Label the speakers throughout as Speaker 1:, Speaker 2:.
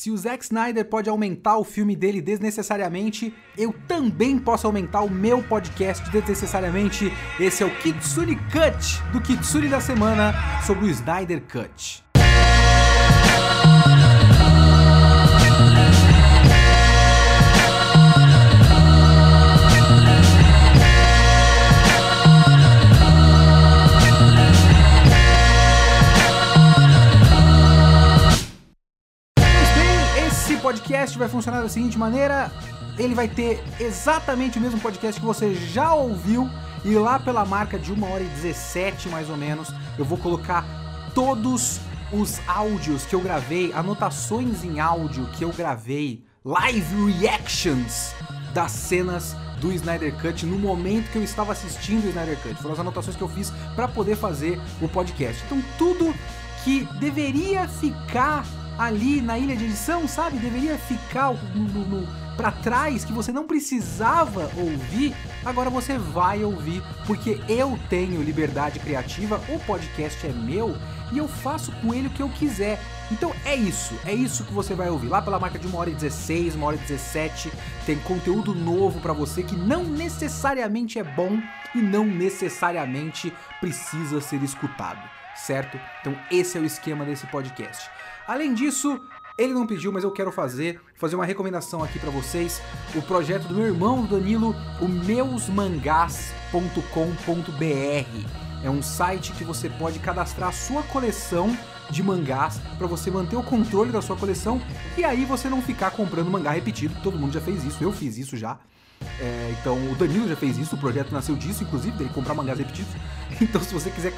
Speaker 1: Se o Zack Snyder pode aumentar o filme dele desnecessariamente, eu também posso aumentar o meu podcast desnecessariamente. Esse é o Kitsune Cut do Kitsune da semana sobre o Snyder Cut. Podcast vai funcionar da seguinte maneira: ele vai ter exatamente o mesmo podcast que você já ouviu, e lá pela marca de 1 hora e 17 mais ou menos, eu vou colocar todos os áudios que eu gravei, anotações em áudio que eu gravei, live reactions das cenas do Snyder Cut no momento que eu estava assistindo o Snyder Cut. Foram as anotações que eu fiz para poder fazer o podcast. Então tudo que deveria ficar ali na ilha de edição, sabe? Deveria ficar no, no, no para trás que você não precisava ouvir, agora você vai ouvir, porque eu tenho liberdade criativa, o podcast é meu e eu faço com ele o que eu quiser. Então é isso, é isso que você vai ouvir. Lá pela marca de 1 hora e 16, 1 hora e 17, tem conteúdo novo para você que não necessariamente é bom e não necessariamente precisa ser escutado, certo? Então esse é o esquema desse podcast. Além disso, ele não pediu, mas eu quero fazer, fazer uma recomendação aqui para vocês. O projeto do meu irmão Danilo, o meusmangás.com.br. É um site que você pode cadastrar a sua coleção de mangás para você manter o controle da sua coleção e aí você não ficar comprando mangá repetido. Todo mundo já fez isso, eu fiz isso já. É, então o Danilo já fez isso, o projeto nasceu disso, inclusive, dele comprar mangás repetidos. Então se você quiser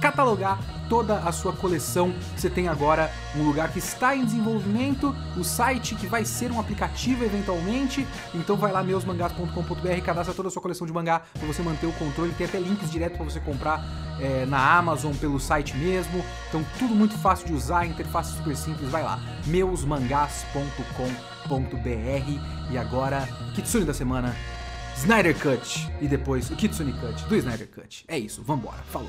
Speaker 1: catalogar toda a sua coleção. Você tem agora um lugar que está em desenvolvimento, o site que vai ser um aplicativo eventualmente. Então vai lá meusmangás.com.br, cadastra toda a sua coleção de mangá para você manter o controle. Tem até links direto para você comprar é, na Amazon pelo site mesmo. Então tudo muito fácil de usar, interface super simples. Vai lá, meusmangás.com.br e agora Kitsune da semana. Snyder Cut e depois o Kitsune Cut do Snyder Cut. É isso, vambora, falou.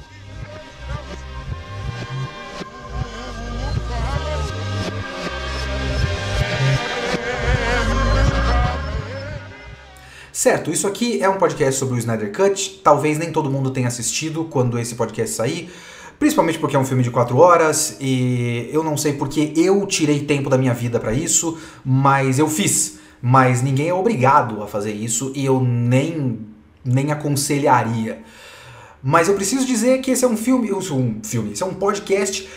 Speaker 1: Certo, isso aqui é um podcast sobre o Snyder Cut. Talvez nem todo mundo tenha assistido quando esse podcast sair, principalmente porque é um filme de 4 horas e eu não sei porque eu tirei tempo da minha vida para isso, mas eu fiz. Mas ninguém é obrigado a fazer isso e eu nem nem aconselharia. Mas eu preciso dizer que esse é um filme, um filme, esse é um podcast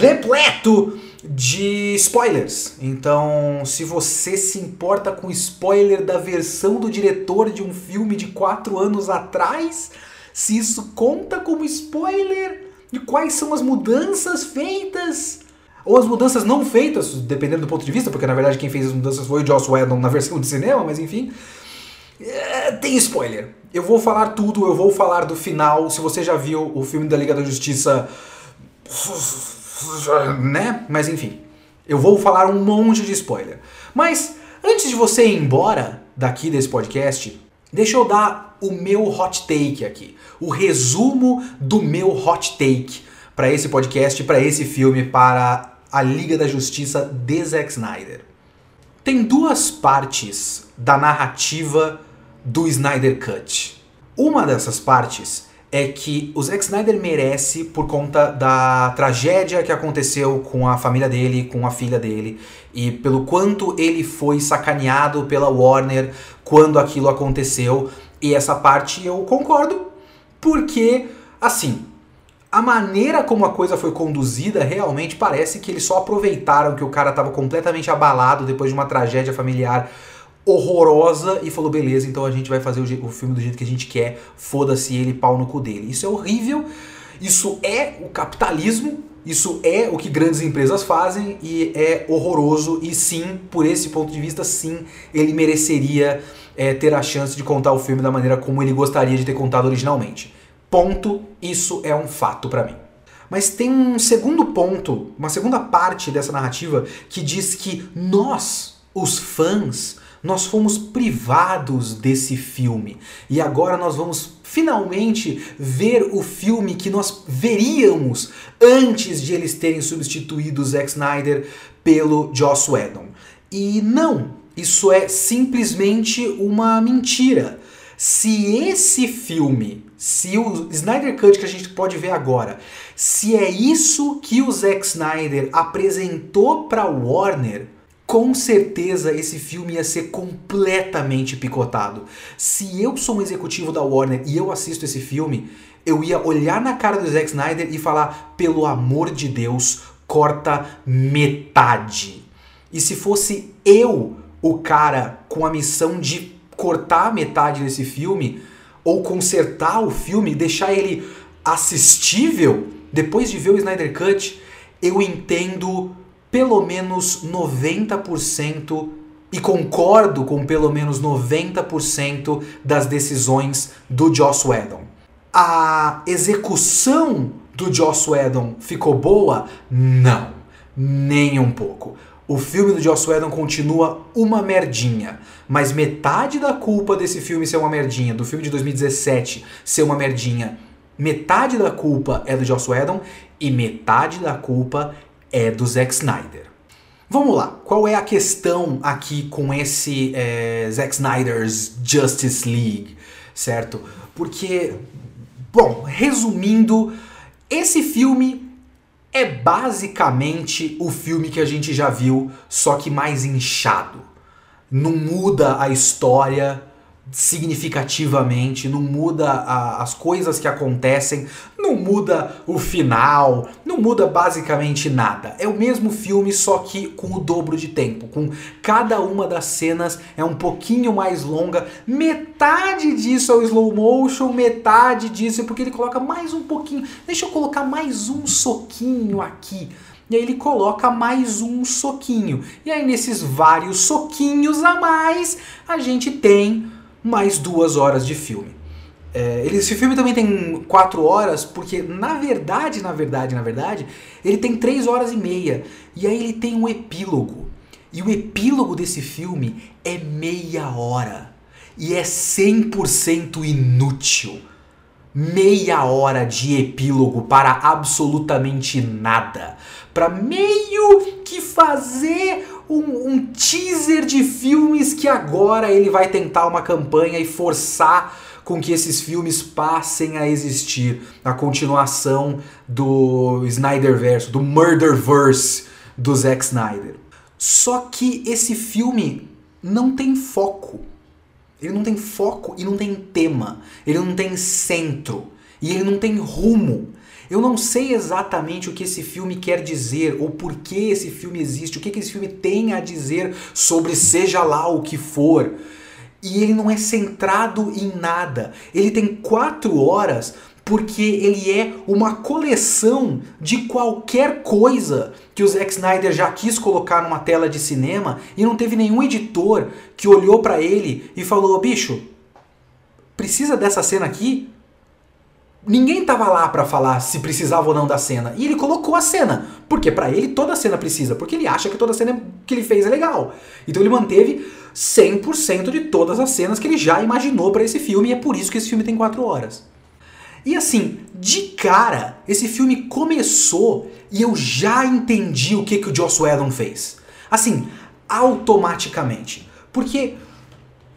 Speaker 1: repleto de spoilers. Então, se você se importa com spoiler da versão do diretor de um filme de quatro anos atrás, se isso conta como spoiler de quais são as mudanças feitas ou as mudanças não feitas, dependendo do ponto de vista, porque na verdade quem fez as mudanças foi o Joss Whedon na versão de cinema, mas enfim. É, tem spoiler. Eu vou falar tudo, eu vou falar do final. Se você já viu o filme da Liga da Justiça, né? Mas enfim, eu vou falar um monte de spoiler. Mas antes de você ir embora daqui desse podcast, deixa eu dar o meu hot take aqui, o resumo do meu hot take para esse podcast, para esse filme, para a Liga da Justiça de Zack Snyder. Tem duas partes da narrativa do Snyder Cut. Uma dessas partes é que o Zack Snyder merece por conta da tragédia que aconteceu com a família dele, com a filha dele, e pelo quanto ele foi sacaneado pela Warner quando aquilo aconteceu. E essa parte eu concordo, porque assim, a maneira como a coisa foi conduzida realmente parece que eles só aproveitaram que o cara estava completamente abalado depois de uma tragédia familiar horrorosa e falou: beleza, então a gente vai fazer o, o filme do jeito que a gente quer, foda-se ele, pau no cu dele. Isso é horrível, isso é o capitalismo, isso é o que grandes empresas fazem e é horroroso. E sim, por esse ponto de vista, sim, ele mereceria é, ter a chance de contar o filme da maneira como ele gostaria de ter contado originalmente. Ponto, isso é um fato para mim. Mas tem um segundo ponto, uma segunda parte dessa narrativa que diz que nós, os fãs, nós fomos privados desse filme. E agora nós vamos finalmente ver o filme que nós veríamos antes de eles terem substituído Zack Snyder pelo Joss Whedon. E não, isso é simplesmente uma mentira. Se esse filme, se o Snyder Cut que a gente pode ver agora, se é isso que o Zack Snyder apresentou para Warner, com certeza esse filme ia ser completamente picotado. Se eu sou um executivo da Warner e eu assisto esse filme, eu ia olhar na cara do Zack Snyder e falar: pelo amor de Deus, corta metade. E se fosse eu o cara com a missão de cortar metade desse filme, ou consertar o filme, deixar ele assistível, depois de ver o Snyder Cut, eu entendo pelo menos 90% e concordo com pelo menos 90% das decisões do Joss Whedon. A execução do Joss Whedon ficou boa? Não, nem um pouco. O filme do Joss Whedon continua uma merdinha, mas metade da culpa desse filme ser uma merdinha, do filme de 2017 ser uma merdinha, metade da culpa é do Joss Whedon e metade da culpa é do Zack Snyder. Vamos lá, qual é a questão aqui com esse é, Zack Snyder's Justice League, certo? Porque, bom, resumindo, esse filme é basicamente o filme que a gente já viu, só que mais inchado. Não muda a história, significativamente, não muda a, as coisas que acontecem, não muda o final, não muda basicamente nada. É o mesmo filme, só que com o dobro de tempo. Com cada uma das cenas é um pouquinho mais longa. Metade disso é o slow motion, metade disso é porque ele coloca mais um pouquinho. Deixa eu colocar mais um soquinho aqui. E aí ele coloca mais um soquinho. E aí nesses vários soquinhos a mais, a gente tem mais duas horas de filme. É, ele, esse filme também tem quatro horas, porque na verdade, na verdade, na verdade, ele tem três horas e meia. E aí ele tem um epílogo. E o epílogo desse filme é meia hora. E é 100% inútil. Meia hora de epílogo para absolutamente nada. Para meio que fazer um, um teaser de filmes que agora ele vai tentar uma campanha e forçar com que esses filmes passem a existir. A continuação do Snyderverse, do Murderverse do Zack Snyder. Só que esse filme não tem foco. Ele não tem foco e não tem tema. Ele não tem centro. E ele não tem rumo. Eu não sei exatamente o que esse filme quer dizer ou por que esse filme existe, o que, que esse filme tem a dizer sobre seja lá o que for. E ele não é centrado em nada. Ele tem quatro horas porque ele é uma coleção de qualquer coisa que o Zack Snyder já quis colocar numa tela de cinema e não teve nenhum editor que olhou para ele e falou: bicho, precisa dessa cena aqui? Ninguém tava lá para falar se precisava ou não da cena. E ele colocou a cena. Porque para ele toda cena precisa. Porque ele acha que toda cena que ele fez é legal. Então ele manteve 100% de todas as cenas que ele já imaginou para esse filme. E é por isso que esse filme tem 4 horas. E assim, de cara, esse filme começou e eu já entendi o que, que o Joss Whedon fez. Assim, automaticamente. Porque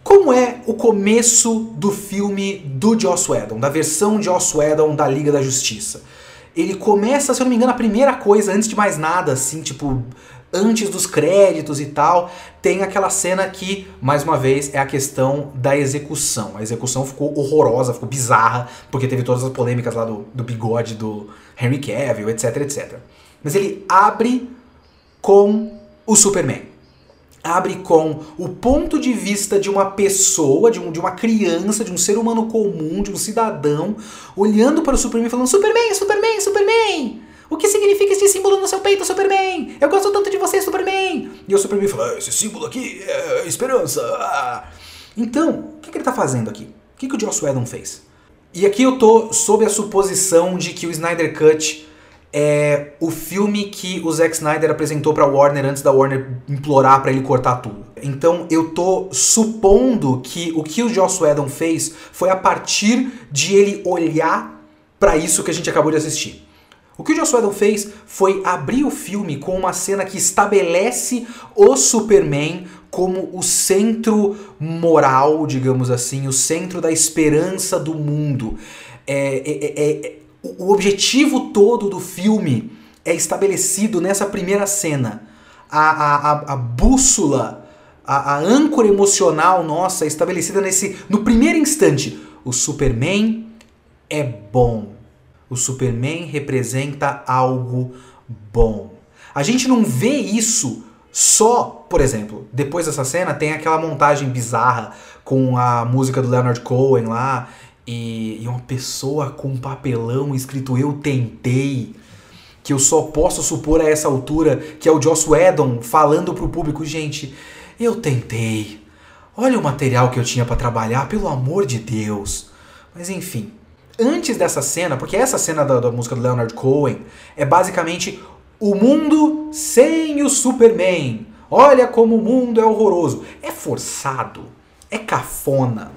Speaker 1: como é o começo do filme do Joss Whedon, da versão Joss Whedon da Liga da Justiça? Ele começa, se eu não me engano, a primeira coisa, antes de mais nada, assim, tipo, antes dos créditos e tal, tem aquela cena que, mais uma vez, é a questão da execução. A execução ficou horrorosa, ficou bizarra, porque teve todas as polêmicas lá do, do bigode do Henry Cavill, etc, etc. Mas ele abre com o Superman abre com o ponto de vista de uma pessoa, de, um, de uma criança, de um ser humano comum, de um cidadão, olhando para o Superman e falando: Superman, Superman, Superman! O que significa esse símbolo no seu peito, Superman? Eu gosto tanto de você, Superman! E o Superman fala: ah, Esse símbolo aqui é esperança. Ah. Então, o que, que ele está fazendo aqui? O que, que o Joss Whedon fez? E aqui eu tô sob a suposição de que o Snyder Cut é o filme que o Zack Snyder apresentou para Warner antes da Warner implorar para ele cortar tudo. Então eu tô supondo que o que o Joss Whedon fez foi a partir de ele olhar para isso que a gente acabou de assistir. O que o Joss Whedon fez foi abrir o filme com uma cena que estabelece o Superman como o centro moral, digamos assim, o centro da esperança do mundo. É, é, é, é o objetivo todo do filme é estabelecido nessa primeira cena. A, a, a, bússola, a, a âncora emocional nossa é estabelecida nesse. No primeiro instante, o Superman é bom. O Superman representa algo bom. A gente não vê isso só, por exemplo, depois dessa cena tem aquela montagem bizarra com a música do Leonard Cohen lá e, e uma pessoa com um papelão escrito Eu Tentei, que eu só posso supor a essa altura que é o Joss Whedon falando pro público, gente, eu tentei. Olha o material que eu tinha para trabalhar, pelo amor de Deus. Mas enfim, antes dessa cena, porque essa cena da, da, música do Leonard Cohen é basicamente o mundo sem o Superman. Olha como o mundo é horroroso. É forçado, é cafona,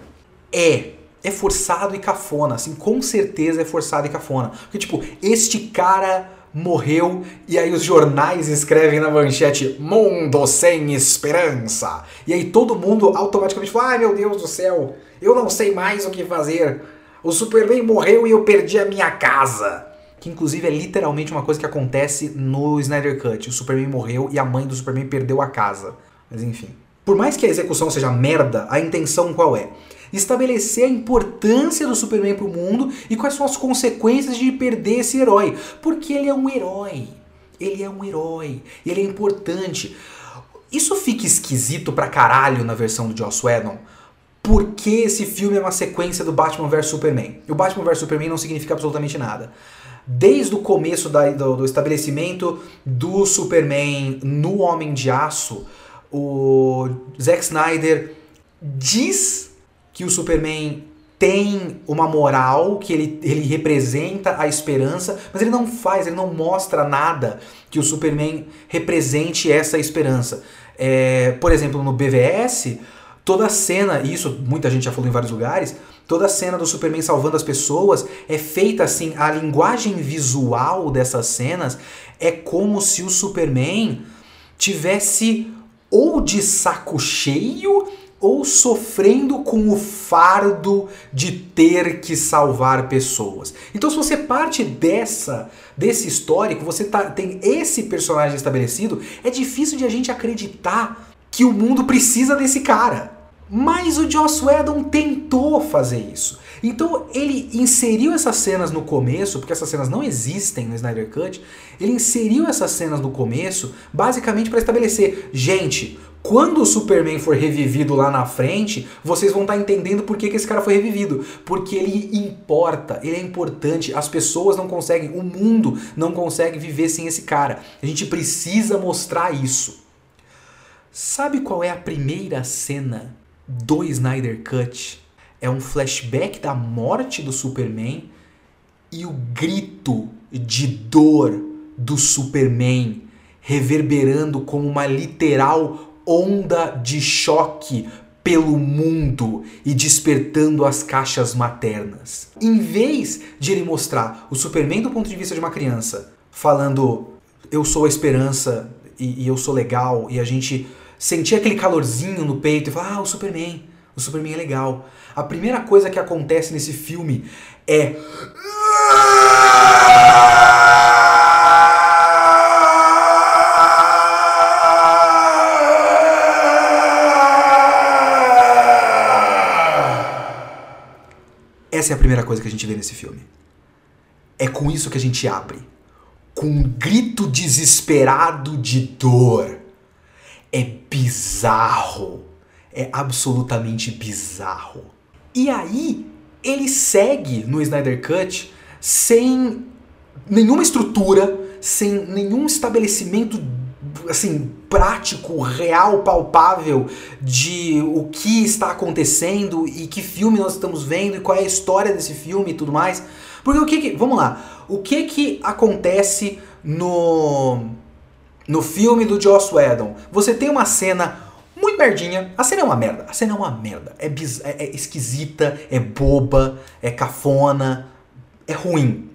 Speaker 1: é é forçado e cafona, assim, com certeza é forçado e cafona. Porque, tipo, este cara morreu e aí os jornais escrevem na manchete Mundo sem esperança. E aí todo mundo automaticamente fala: ai meu Deus do céu, eu não sei mais o que fazer. O Superman morreu e eu perdi a minha casa. Que inclusive é literalmente uma coisa que acontece no Snyder Cut. O Superman morreu e a mãe do Superman perdeu a casa. Mas enfim. Por mais que a execução seja merda, a intenção qual é? Estabelecer a importância do Superman para o mundo e quais são as consequências de perder esse herói. Porque ele é um herói. Ele é um herói. Ele é importante. Isso fica esquisito pra caralho na versão do Joss Whedon. Porque esse filme é uma sequência do Batman vs Superman. E o Batman vs Superman não significa absolutamente nada. Desde o começo da, do, do estabelecimento do Superman no Homem de Aço, o Zack Snyder diz que o Superman tem uma moral, que ele, ele representa a esperança, mas ele não faz, ele não mostra nada que o Superman represente essa esperança. É, por exemplo, no BVS, toda a cena, e isso muita gente já falou em vários lugares, toda a cena do Superman salvando as pessoas é feita assim, a linguagem visual dessas cenas é como se o Superman tivesse ou de saco cheio ou sofrendo com o fardo de ter que salvar pessoas. Então, se você parte dessa desse histórico, você tá, tem esse personagem estabelecido, é difícil de a gente acreditar que o mundo precisa desse cara. Mas o Joss Whedon tentou fazer isso. Então ele inseriu essas cenas no começo, porque essas cenas não existem no Snyder Cut. Ele inseriu essas cenas no começo, basicamente para estabelecer, gente, quando o Superman for revivido lá na frente, vocês vão estar tá entendendo por que, que esse cara foi revivido. Porque ele importa, ele é importante. As pessoas não conseguem, o mundo não consegue viver sem esse cara. A gente precisa mostrar isso. Sabe qual é a primeira cena do Snyder Cut? É um flashback da morte do Superman e o grito de dor do Superman reverberando como uma literal onda de choque pelo mundo e despertando as caixas maternas. Em vez de ele mostrar o Superman do ponto de vista de uma criança, falando eu sou a esperança e, e eu sou legal, e a gente sentir aquele calorzinho no peito e falar, ah, o Superman, o Superman é legal. A primeira coisa que acontece nesse filme é. Essa é a primeira coisa que a gente vê nesse filme. É com isso que a gente abre. Com um grito desesperado de dor. É bizarro. É absolutamente bizarro. E aí, ele segue no Snyder Cut sem nenhuma estrutura, sem nenhum estabelecimento assim prático, real, palpável de o que está acontecendo e que filme nós estamos vendo e qual é a história desse filme e tudo mais. Porque o que, que vamos lá, o que que acontece no no filme do Joss Whedon? Você tem uma cena muito merdinha. A cena é uma merda. A cena é uma merda. É, biz... é, é esquisita, é boba, é cafona, é ruim.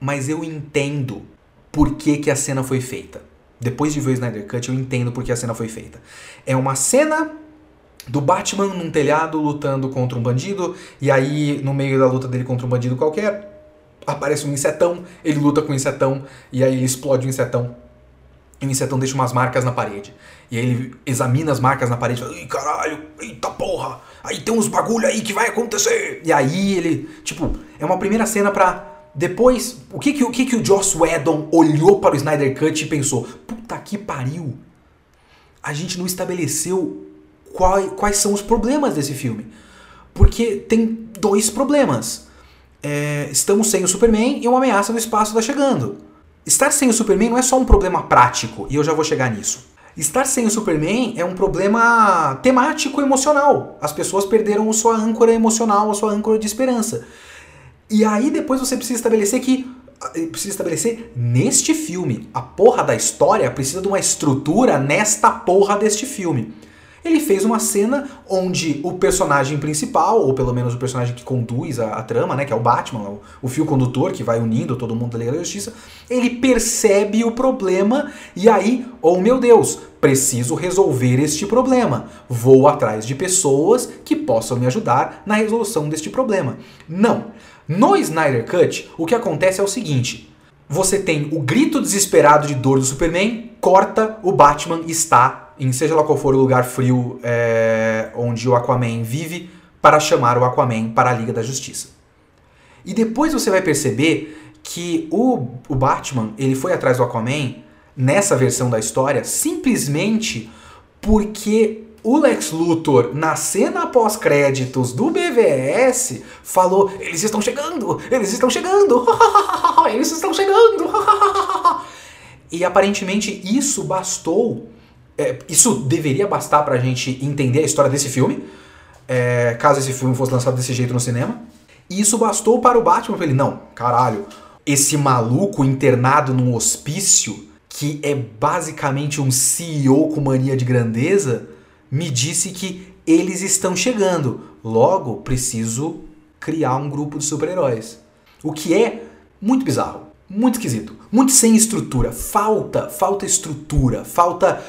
Speaker 1: Mas eu entendo por que, que a cena foi feita. Depois de ver o Snyder Cut, eu entendo por que a cena foi feita. É uma cena do Batman num telhado lutando contra um bandido, e aí no meio da luta dele contra um bandido qualquer, aparece um insetão, ele luta com o insetão, e aí ele explode o insetão. E o insetão deixa umas marcas na parede. E aí ele examina as marcas na parede e fala, Ih, caralho, eita porra, aí tem uns bagulho aí que vai acontecer. E aí ele, tipo, é uma primeira cena pra depois, o que que, o, que que o Joss Whedon olhou para o Snyder Cut e pensou? Puta que pariu! A gente não estabeleceu qual, quais são os problemas desse filme. Porque tem dois problemas. É, estamos sem o Superman e uma ameaça do espaço está chegando. Estar sem o Superman não é só um problema prático, e eu já vou chegar nisso. Estar sem o Superman é um problema temático emocional. As pessoas perderam a sua âncora emocional, a sua âncora de esperança. E aí depois você precisa estabelecer que eh, precisa estabelecer neste filme. A porra da história precisa de uma estrutura nesta porra deste filme. Ele fez uma cena onde o personagem principal, ou pelo menos o personagem que conduz a, a trama, né, que é o Batman, o, o, fio condutor que vai unindo todo mundo da Liga da Justiça, ele percebe o problema e aí, oh meu Deus, preciso resolver este problema. Vou atrás de pessoas que possam me ajudar na resolução deste problema. Não. No Snyder Cut, o que acontece é o seguinte: você tem o grito desesperado de dor do Superman, corta, o Batman está em seja lá qual for o lugar frio é, onde o Aquaman vive, para chamar o Aquaman para a Liga da Justiça. E depois você vai perceber que o, o Batman ele foi atrás do Aquaman nessa versão da história simplesmente porque o Lex Luthor, na cena pós-créditos do BVS, falou: Eles estão chegando! Eles estão chegando! eles estão chegando! e aparentemente isso bastou. É, isso deveria bastar pra gente entender a história desse filme, é, caso esse filme fosse lançado desse jeito no cinema. E isso bastou para o Batman ele: Não, caralho, esse maluco internado num hospício, que é basicamente um CEO com mania de grandeza me disse que eles estão chegando. Logo, preciso criar um grupo de super-heróis. O que é muito bizarro, muito esquisito, muito sem estrutura. Falta, falta estrutura, falta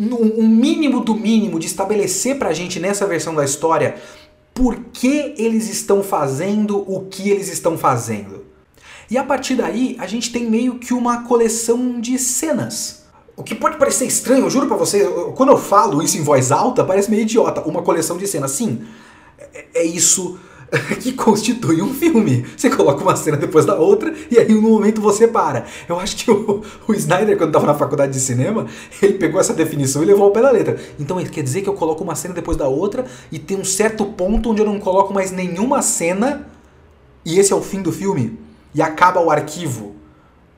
Speaker 1: um mínimo do mínimo de estabelecer pra gente nessa versão da história por que eles estão fazendo o que eles estão fazendo. E a partir daí, a gente tem meio que uma coleção de cenas o que pode parecer estranho, eu juro pra você, quando eu falo isso em voz alta, parece meio idiota. Uma coleção de cenas. Sim, é, é isso que constitui um filme. Você coloca uma cena depois da outra e aí no momento você para. Eu acho que o, o Snyder, quando estava na faculdade de cinema, ele pegou essa definição e levou ao pé da letra. Então quer dizer que eu coloco uma cena depois da outra e tem um certo ponto onde eu não coloco mais nenhuma cena e esse é o fim do filme? E acaba o arquivo.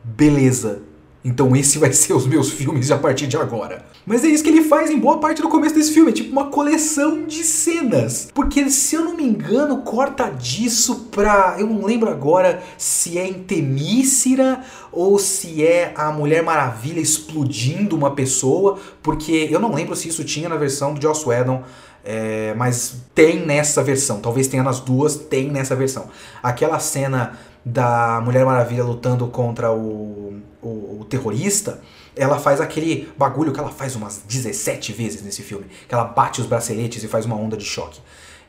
Speaker 1: Beleza. Então esse vai ser os meus filmes a partir de agora. Mas é isso que ele faz em boa parte do começo desse filme, é tipo uma coleção de cenas. Porque se eu não me engano, corta disso pra. Eu não lembro agora se é em Temícera ou se é a Mulher Maravilha explodindo uma pessoa. Porque eu não lembro se isso tinha na versão do Joss Whedon. É, mas tem nessa versão, talvez tenha nas duas, tem nessa versão. Aquela cena da Mulher Maravilha lutando contra o, o, o, terrorista, ela faz aquele bagulho que ela faz umas 17 vezes nesse filme, que ela bate os braceletes e faz uma onda de choque.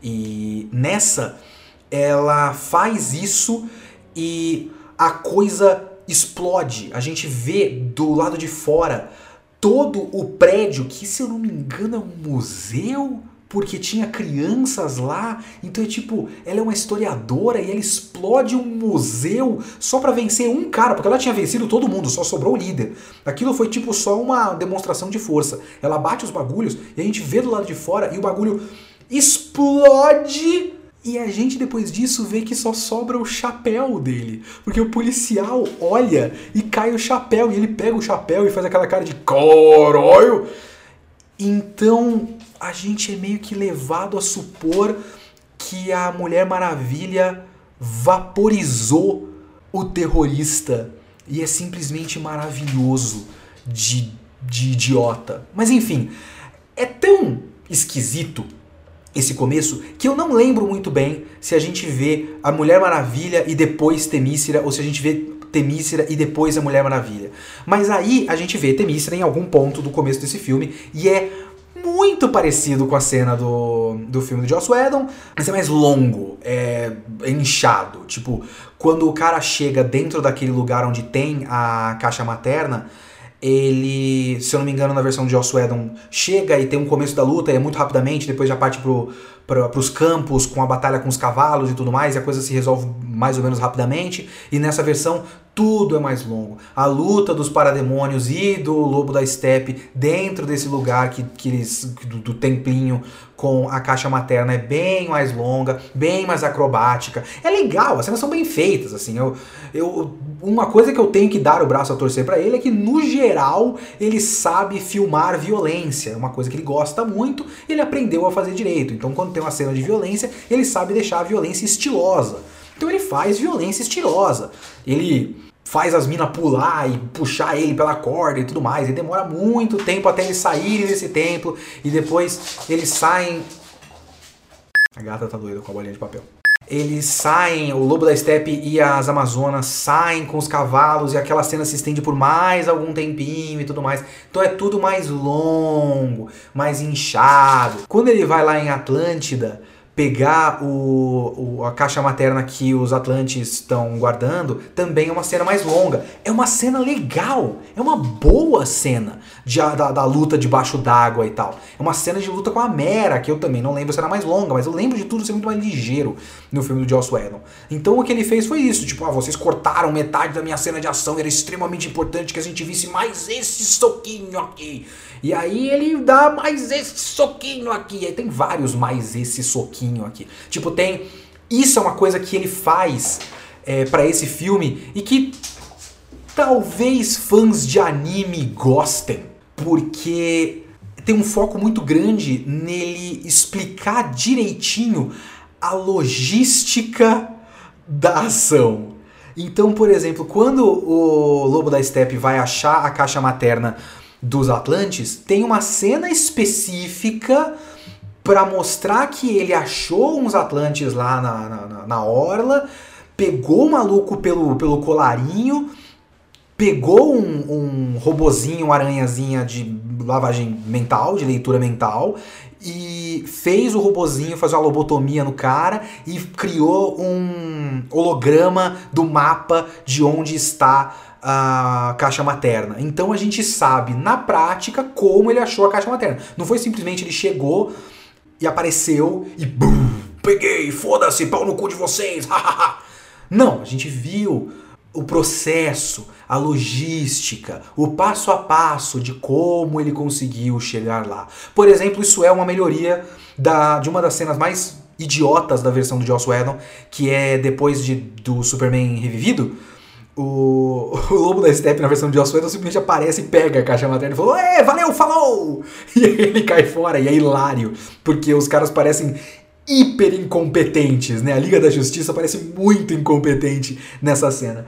Speaker 1: E nessa, ela faz isso e a coisa explode. A gente vê do lado de fora todo o prédio, que se eu não me engano é um museu porque tinha crianças lá. Então é tipo, ela é uma historiadora e ela explode um museu só para vencer um cara, porque ela tinha vencido todo mundo, só sobrou o líder. Aquilo foi tipo só uma demonstração de força. Ela bate os bagulhos e a gente vê do lado de fora e o bagulho explode. E a gente depois disso vê que só sobra o chapéu dele. Porque o policial olha e cai o chapéu. E ele pega o chapéu e faz aquela cara de caralho. Então a gente é meio que levado a supor que a Mulher Maravilha vaporizou o terrorista e é simplesmente maravilhoso de, de idiota. Mas enfim, é tão esquisito esse começo que eu não lembro muito bem se a gente vê a Mulher Maravilha e depois Temícera ou se a gente vê Temícera e depois a Mulher Maravilha. Mas aí a gente vê Temícera em algum ponto do começo desse filme e é muito parecido com a cena do, do filme do Joss Whedon, mas é mais longo, é, é inchado. Tipo, quando o cara chega dentro daquele lugar onde tem a caixa materna, ele, se eu não me engano, na versão de Joss Whedon, chega e tem um começo da luta e é muito rapidamente, depois já parte pro, para os campos com a batalha com os cavalos e tudo mais, e a coisa se resolve mais ou menos rapidamente. E nessa versão tudo é mais longo. A luta dos parademônios e do lobo da steppe dentro desse lugar que, que eles, do, do templinho com a caixa materna é bem mais longa, bem mais acrobática. É legal, as cenas são bem feitas, assim. Eu, eu, uma coisa que eu tenho que dar o braço a torcer para ele é que, no geral, ele sabe filmar violência. É uma coisa que ele gosta muito, ele aprendeu a fazer direito. Então, quando tem uma cena de violência, ele sabe deixar a violência estilosa. Então ele faz violência estilosa. Ele faz as minas pular e puxar ele pela corda e tudo mais. E demora muito tempo até eles saírem desse templo. E depois eles saem. A gata tá doida com a bolinha de papel. Eles saem, o lobo da steppe e as amazonas saem com os cavalos e aquela cena se estende por mais algum tempinho e tudo mais. Então é tudo mais longo, mais inchado. Quando ele vai lá em Atlântida, pegar o, o, a caixa materna que os Atlantes estão guardando, também é uma cena mais longa. É uma cena legal, é uma boa cena de, da, da luta debaixo d'água e tal. É uma cena de luta com a Mera, que eu também não lembro se era mais longa, mas eu lembro de tudo ser muito mais ligeiro no filme do Joss Whedon. Então o que ele fez foi isso, tipo, ah, vocês cortaram metade da minha cena de ação, era extremamente importante que a gente visse mais esse soquinho aqui. E aí ele dá mais esse soquinho aqui. E aí tem vários mais esse soquinho aqui. Tipo, tem. Isso é uma coisa que ele faz é, para esse filme e que talvez fãs de anime gostem, porque tem um foco muito grande nele explicar direitinho a logística da ação. Então, por exemplo, quando o Lobo da Steppe vai achar a caixa materna dos Atlantes, tem uma cena específica para mostrar que ele achou uns Atlantes lá na, na, na orla, pegou o maluco pelo, pelo colarinho, pegou um, um robozinho, uma aranhazinha de lavagem mental, de leitura mental, e fez o robozinho fazer uma lobotomia no cara e criou um holograma do mapa de onde está a caixa materna. Então a gente sabe na prática como ele achou a caixa materna. Não foi simplesmente ele chegou e apareceu e bum, peguei, foda-se, pau no cu de vocês. Não, a gente viu o processo, a logística, o passo a passo de como ele conseguiu chegar lá. Por exemplo, isso é uma melhoria da, de uma das cenas mais idiotas da versão do Joss Whedon, que é depois de, do Superman revivido, o, o Lobo da Steppe na versão de Joss Whedon simplesmente aparece e pega a caixa materna e fala: É, valeu, falou! E ele cai fora e é hilário, porque os caras parecem hiper incompetentes, né? A Liga da Justiça parece muito incompetente nessa cena.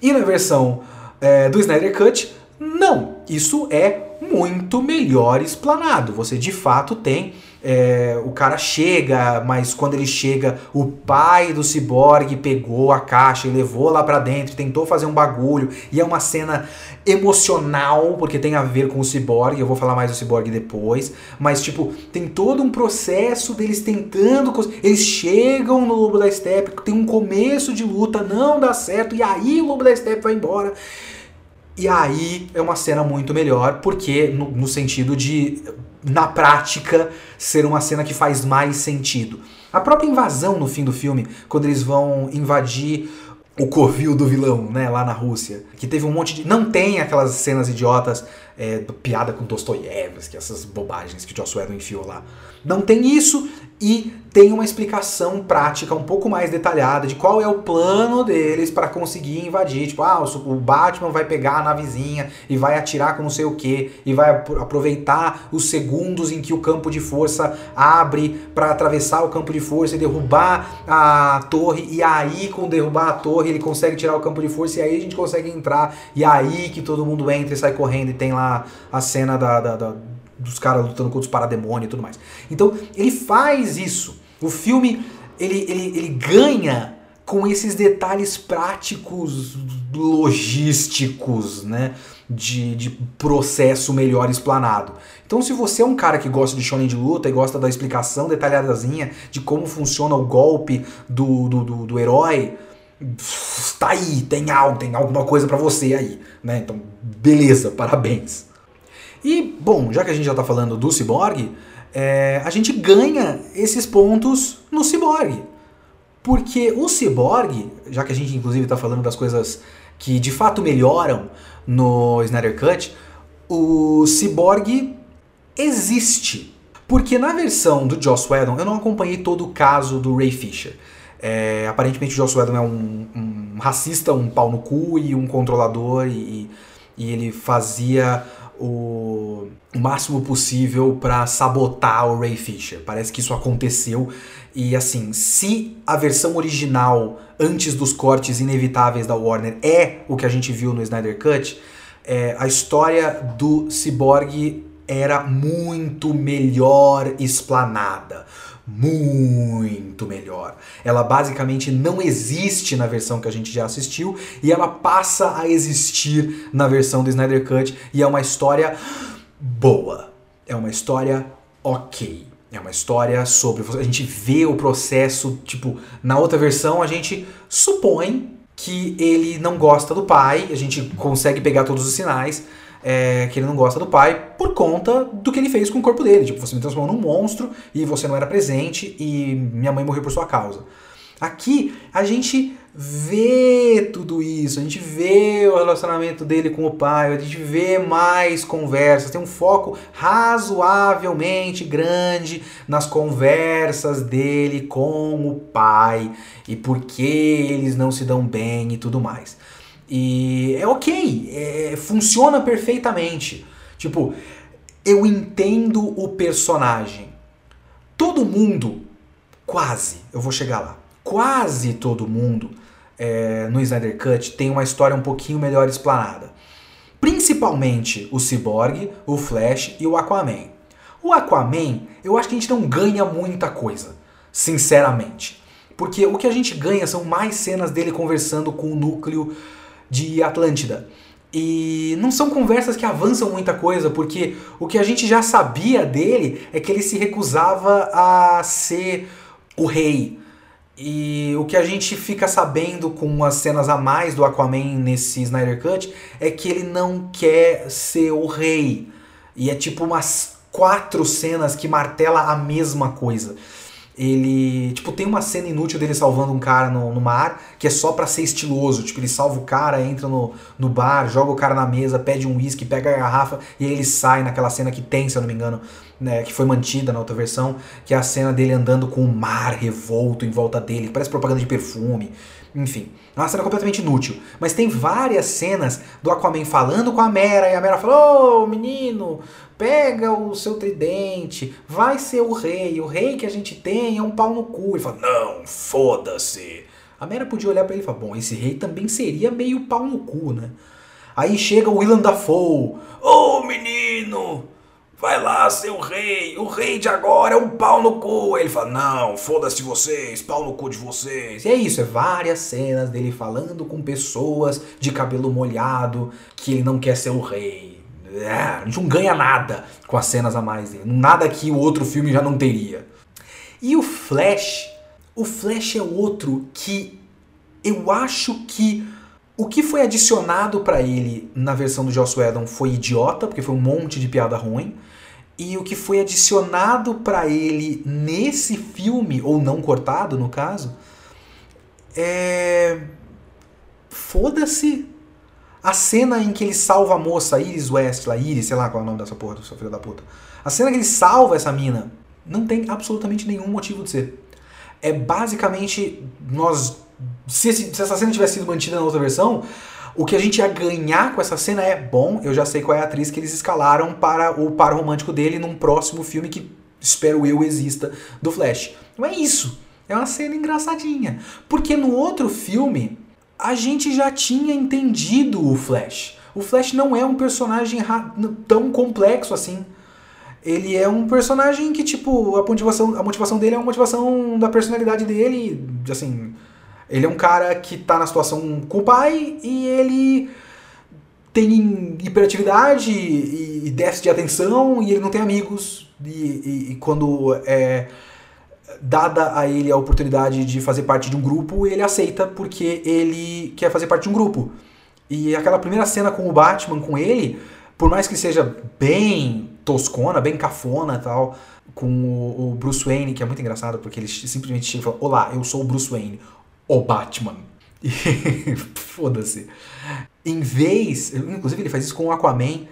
Speaker 1: E na versão é, do Snyder Cut, não. Isso é muito melhor explanado. Você de fato tem é, o cara chega, mas quando ele chega, o pai do ciborgue pegou a caixa e levou lá para dentro, tentou fazer um bagulho, e é uma cena emocional, porque tem a ver com o ciborgue, eu vou falar mais do ciborgue depois, mas tipo, tem todo um processo deles tentando, eles chegam no Lobo da Steppe, tem um começo de luta, não dá certo, e aí o Lobo da Steppe vai embora. E aí é uma cena muito melhor, porque no, no sentido de na prática, ser uma cena que faz mais sentido. A própria invasão no fim do filme, quando eles vão invadir o covil do vilão, né, lá na Rússia, que teve um monte de... Não tem aquelas cenas idiotas, é, piada com Dostoiévski, essas bobagens que o Joss Whedon enfiou lá. Não tem isso, e tem uma explicação prática um pouco mais detalhada de qual é o plano deles para conseguir invadir. Tipo, ah, o Batman vai pegar a navezinha e vai atirar com não sei o que e vai aproveitar os segundos em que o campo de força abre para atravessar o campo de força e derrubar a torre. E aí, com derrubar a torre, ele consegue tirar o campo de força e aí a gente consegue entrar. E aí que todo mundo entra e sai correndo e tem lá a cena da, da, da dos caras lutando contra os parademônios e tudo mais. Então, ele faz isso. O filme, ele, ele, ele ganha com esses detalhes práticos, logísticos, né? De, de processo melhor explanado. Então, se você é um cara que gosta de shonen de luta e gosta da explicação detalhadazinha de como funciona o golpe do, do, do, do herói, tá aí, tem algo, tem alguma coisa para você aí, né? Então, beleza, parabéns. E, bom, já que a gente já tá falando do Cyborg, é, a gente ganha esses pontos no Cyborg. Porque o Cyborg, já que a gente inclusive está falando das coisas que de fato melhoram no Snyder Cut, o Cyborg existe. Porque na versão do Joss Whedon, eu não acompanhei todo o caso do Ray Fisher. É, aparentemente o Joss Whedon é um, um, racista, um pau no cu e um controlador e, e ele fazia o, máximo possível para sabotar o Ray Fisher. Parece que isso aconteceu. E assim, se a versão original, antes dos cortes inevitáveis da Warner, é o que a gente viu no Snyder Cut, é, a história do Cyborg era muito melhor explanada muito melhor. Ela basicamente não existe na versão que a gente já assistiu e ela passa a existir na versão do Snyder Cut e é uma história boa. É uma história ok. É uma história sobre. A gente vê o processo, tipo, na outra versão a gente supõe que ele não gosta do pai, a gente consegue pegar todos os sinais é, que ele não gosta do pai por conta do que ele fez com o corpo dele. Tipo, você me transformou num monstro e você não era presente e minha mãe morreu por sua causa. Aqui a gente vê tudo isso, a gente vê o relacionamento dele com o pai, a gente vê mais conversas, tem um foco razoavelmente grande nas conversas dele com o pai e por que eles não se dão bem e tudo mais. E é ok, é, funciona perfeitamente. Tipo, eu entendo o personagem. Todo mundo, quase, eu vou chegar lá, quase todo mundo é, no Snyder Cut tem uma história um pouquinho melhor explanada. Principalmente o Cyborg, o Flash e o Aquaman. O Aquaman, eu acho que a gente não ganha muita coisa, sinceramente. Porque o que a gente ganha são mais cenas dele conversando com o núcleo de Atlântida. E não são conversas que avançam muita coisa, porque o que a gente já sabia dele é que ele se recusava a ser o rei. E o que a gente fica sabendo com as cenas a mais do Aquaman nesse Snyder Cut é que ele não quer ser o rei. E é tipo umas quatro cenas que martela a mesma coisa. Ele, tipo, tem uma cena inútil dele salvando um cara no, no mar, que é só para ser estiloso. Tipo, ele salva o cara, entra no, no bar, joga o cara na mesa, pede um uísque, pega a garrafa e ele sai naquela cena que tem, se eu não me engano, né, que foi mantida na outra versão, que é a cena dele andando com o mar revolto em volta dele, que parece propaganda de perfume. Enfim, é uma cena completamente inútil. Mas tem várias cenas do Aquaman falando com a Mera, e a Mera falou: Ô oh, menino, pega o seu tridente, vai ser o rei, o rei que a gente tem é um pau no cu. Ele fala: Não, foda-se. A Mera podia olhar para ele e falar: Bom, esse rei também seria meio pau no cu, né? Aí chega o William Dafoe: Ô oh, menino! Vai lá ser o rei, o rei de agora é um pau no cu. Ele fala: Não, foda-se vocês, pau no cu de vocês. E é isso, é várias cenas dele falando com pessoas de cabelo molhado que ele não quer ser o rei. É, a gente não ganha nada com as cenas a mais dele. Nada que o outro filme já não teria. E o Flash, o Flash é outro que eu acho que o que foi adicionado para ele na versão do Joss Whedon foi idiota, porque foi um monte de piada ruim. E o que foi adicionado para ele nesse filme, ou não cortado no caso, é. Foda-se. A cena em que ele salva a moça, Iris West, lá, Iris, sei lá qual é o nome dessa porra, do seu filho da puta. A cena que ele salva essa mina. Não tem absolutamente nenhum motivo de ser. É basicamente nós. Se, se essa cena tivesse sido mantida na outra versão, o que a gente ia ganhar com essa cena é bom. Eu já sei qual é a atriz que eles escalaram para o par romântico dele num próximo filme que espero eu exista do Flash. Não é isso. É uma cena engraçadinha. Porque no outro filme, a gente já tinha entendido o Flash. O Flash não é um personagem tão complexo assim. Ele é um personagem que, tipo, a motivação, a motivação dele é uma motivação da personalidade dele. Assim, ele é um cara que tá na situação com o pai e ele tem hiperatividade e, e déficit de atenção e ele não tem amigos. E, e- e quando é dada a ele a oportunidade de fazer parte de um grupo, ele aceita porque ele quer fazer parte de um grupo. E aquela primeira cena com o Batman, com ele, por mais que seja bem toscona, bem cafona e tal, com o, o Bruce Wayne, que é muito engraçado, porque ele simplesmente chega e fala: Olá, eu sou o Bruce Wayne, o Batman. Foda-se. Em vez. Inclusive, ele faz isso com o Aquaman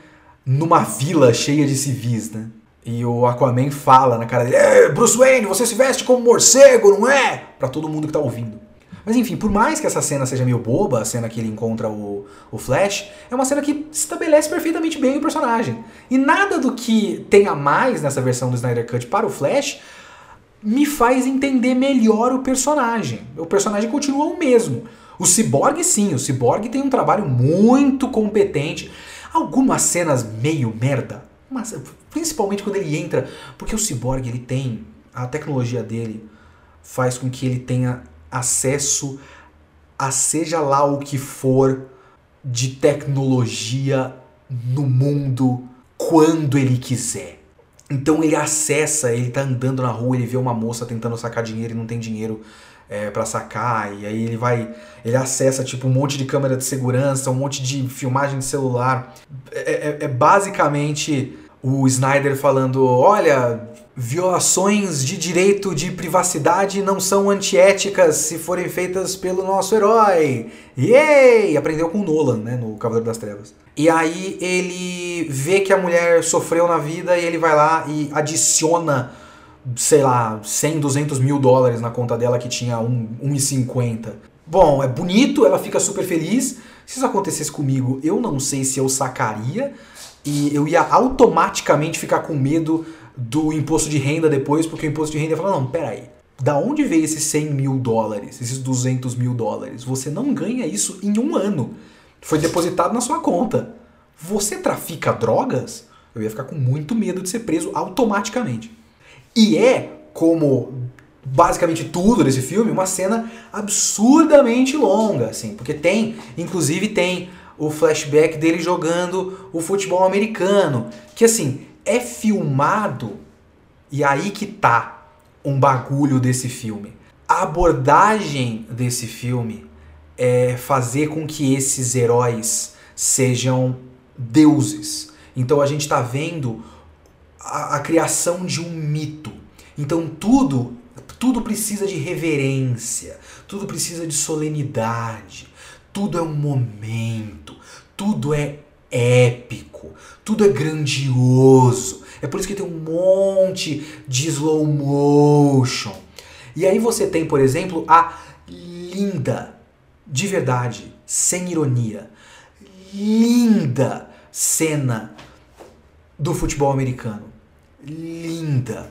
Speaker 1: numa vila cheia de civis, né? E o Aquaman fala na cara dele: "É, Bruce Wayne, você se veste como morcego, não é? Pra todo mundo que tá ouvindo. Mas enfim, por mais que essa cena seja meio boba, a cena que ele encontra o, o Flash, é uma cena que estabelece perfeitamente bem o personagem. E nada do que tem a mais nessa versão do Snyder Cut para o Flash me faz entender melhor o personagem. O personagem continua o mesmo. O Cyborg, sim, o Cyborg tem um trabalho muito competente. Algumas cenas meio merda, mas principalmente quando ele entra, porque o Cyborg ele tem a tecnologia dele faz com que ele tenha acesso a seja lá o que for de tecnologia no mundo quando ele quiser. Então ele acessa, ele tá andando na rua, ele vê uma moça tentando sacar dinheiro e não tem dinheiro é, para sacar, e aí ele vai, ele acessa tipo um monte de câmera de segurança, um monte de filmagem de celular. É, é- é basicamente o Snyder falando: olha, violações de direito de privacidade não são antiéticas se forem feitas pelo nosso herói. Yay! Aprendeu com o Nolan, né, no Cavaleiro das Trevas. E aí ele vê que a mulher sofreu na vida e ele vai lá e adiciona, sei lá, 100, 200 mil dólares na conta dela que tinha um- 1,50. Bom, é bonito, ela fica super feliz. Se isso acontecesse comigo, eu não sei se eu sacaria e eu ia automaticamente ficar com medo do imposto de renda depois, porque o imposto de renda ia falar, não, peraí, da onde veio esses 100 mil dólares, esses 200 mil dólares? Você não ganha isso em um ano. Foi depositado na sua conta. Você trafica drogas? Eu ia ficar com muito medo de ser preso automaticamente. E é, como basicamente tudo desse filme, uma cena absurdamente longa, assim, porque tem, inclusive tem o flashback dele jogando o futebol americano, que assim, é filmado e aí que tá um bagulho desse filme. A abordagem desse filme é fazer com que esses heróis sejam deuses. Então a gente está vendo a, a criação de um mito. Então tudo, tudo precisa de reverência, tudo precisa de solenidade, tudo é um momento, tudo é épico, tudo é grandioso. É por isso que tem um monte de slow motion. E aí você tem, por exemplo, a linda, de verdade, sem ironia, linda cena do futebol americano. Linda.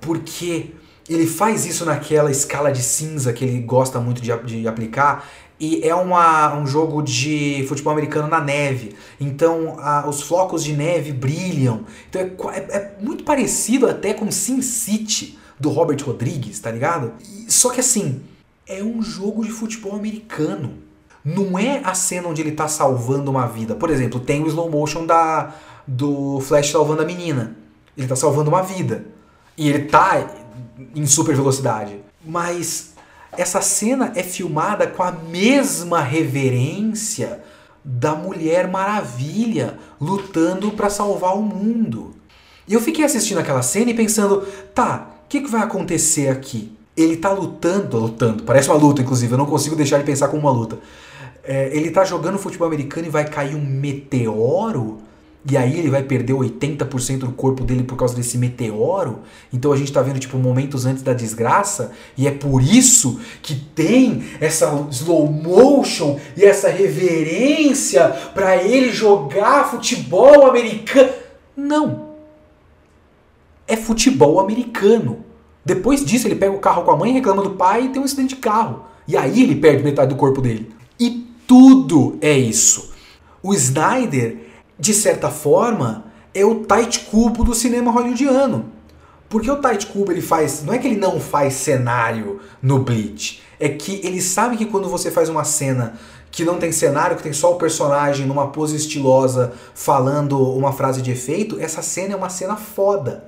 Speaker 1: Porque ele faz isso naquela escala de cinza que ele gosta muito de, de aplicar. E é uma, um jogo de futebol americano na neve. Então a- os flocos de neve brilham. Então é, é- é muito parecido até com Sin City do Robert Rodrigues, tá ligado? E- só que assim, é um jogo de futebol americano. Não é a cena onde ele tá salvando uma vida. Por exemplo, tem o slow motion da, do Flash salvando a menina. Ele tá salvando uma vida. E ele tá em super velocidade. Mas essa cena é filmada com a mesma reverência da Mulher Maravilha lutando pra salvar o mundo. E eu fiquei assistindo aquela cena e pensando, tá, o que, que vai acontecer aqui? Ele tá lutando, lutando, parece uma luta, inclusive, eu não consigo deixar de pensar como uma luta. É, ele tá jogando futebol americano e vai cair um meteoro e aí ele vai perder 80% do corpo dele por causa desse meteoro. Então a gente tá vendo tipo momentos antes da desgraça e é por isso que tem essa slow motion e essa reverência para ele jogar futebol americano. Não. É futebol americano. Depois disso ele pega o carro com a mãe, reclama do pai e tem um acidente de carro. E aí ele perde metade do corpo dele. E tudo é isso. O Snyder de certa forma, é o tight cubo do cinema hollywoodiano. Porque o tight cubo ele faz, não é que ele não faz cenário no Bleach, é que ele sabe que quando você faz uma cena que não tem cenário, que tem só o personagem numa pose estilosa falando uma frase de efeito, essa cena é uma cena foda.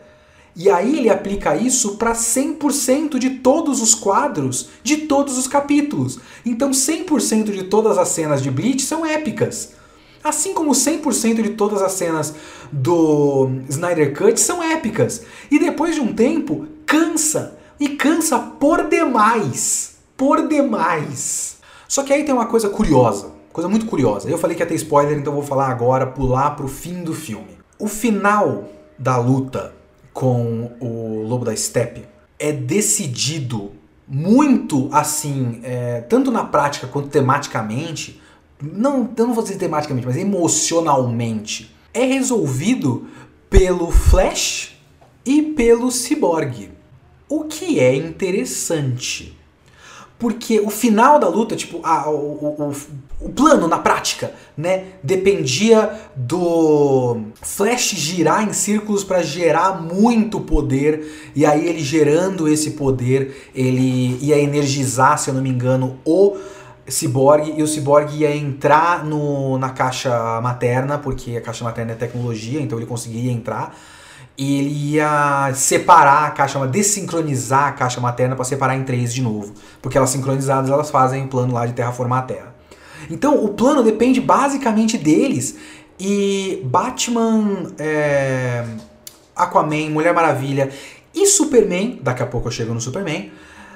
Speaker 1: E aí ele aplica isso para 100% de todos os quadros de todos os capítulos. Então 100% de todas as cenas de Bleach são épicas. Assim como 100% de todas as cenas do Snyder Cut são épicas. E depois de um tempo, cansa. E cansa por demais. Por demais. Só que aí tem uma coisa curiosa. Coisa muito curiosa. Eu falei que ia ter spoiler, então vou falar agora, pular pro fim do filme. O final da luta com o Lobo da Steppe é decidido muito assim, é, tanto na prática quanto tematicamente, não, eu não vou dizer tematicamente, mas emocionalmente, é resolvido pelo Flash e pelo Cyborg. O que é interessante. Porque o final da luta, tipo, a, o, o, o, plano na prática, né, dependia do Flash girar em círculos para gerar muito poder, e aí ele gerando esse poder, ele ia energizar, se eu não me engano, o Cyborg e o Cyborg ia entrar no, na caixa materna, porque a caixa materna é tecnologia, então ele conseguiria entrar. E ele ia separar a caixa, desincronizar a caixa materna para separar em três de novo. Porque elas sincronizadas elas fazem o plano lá de terraformar a Terra. Então o plano depende basicamente deles. E Batman, é, Aquaman, Mulher Maravilha e Superman, daqui a pouco eu chego no Superman,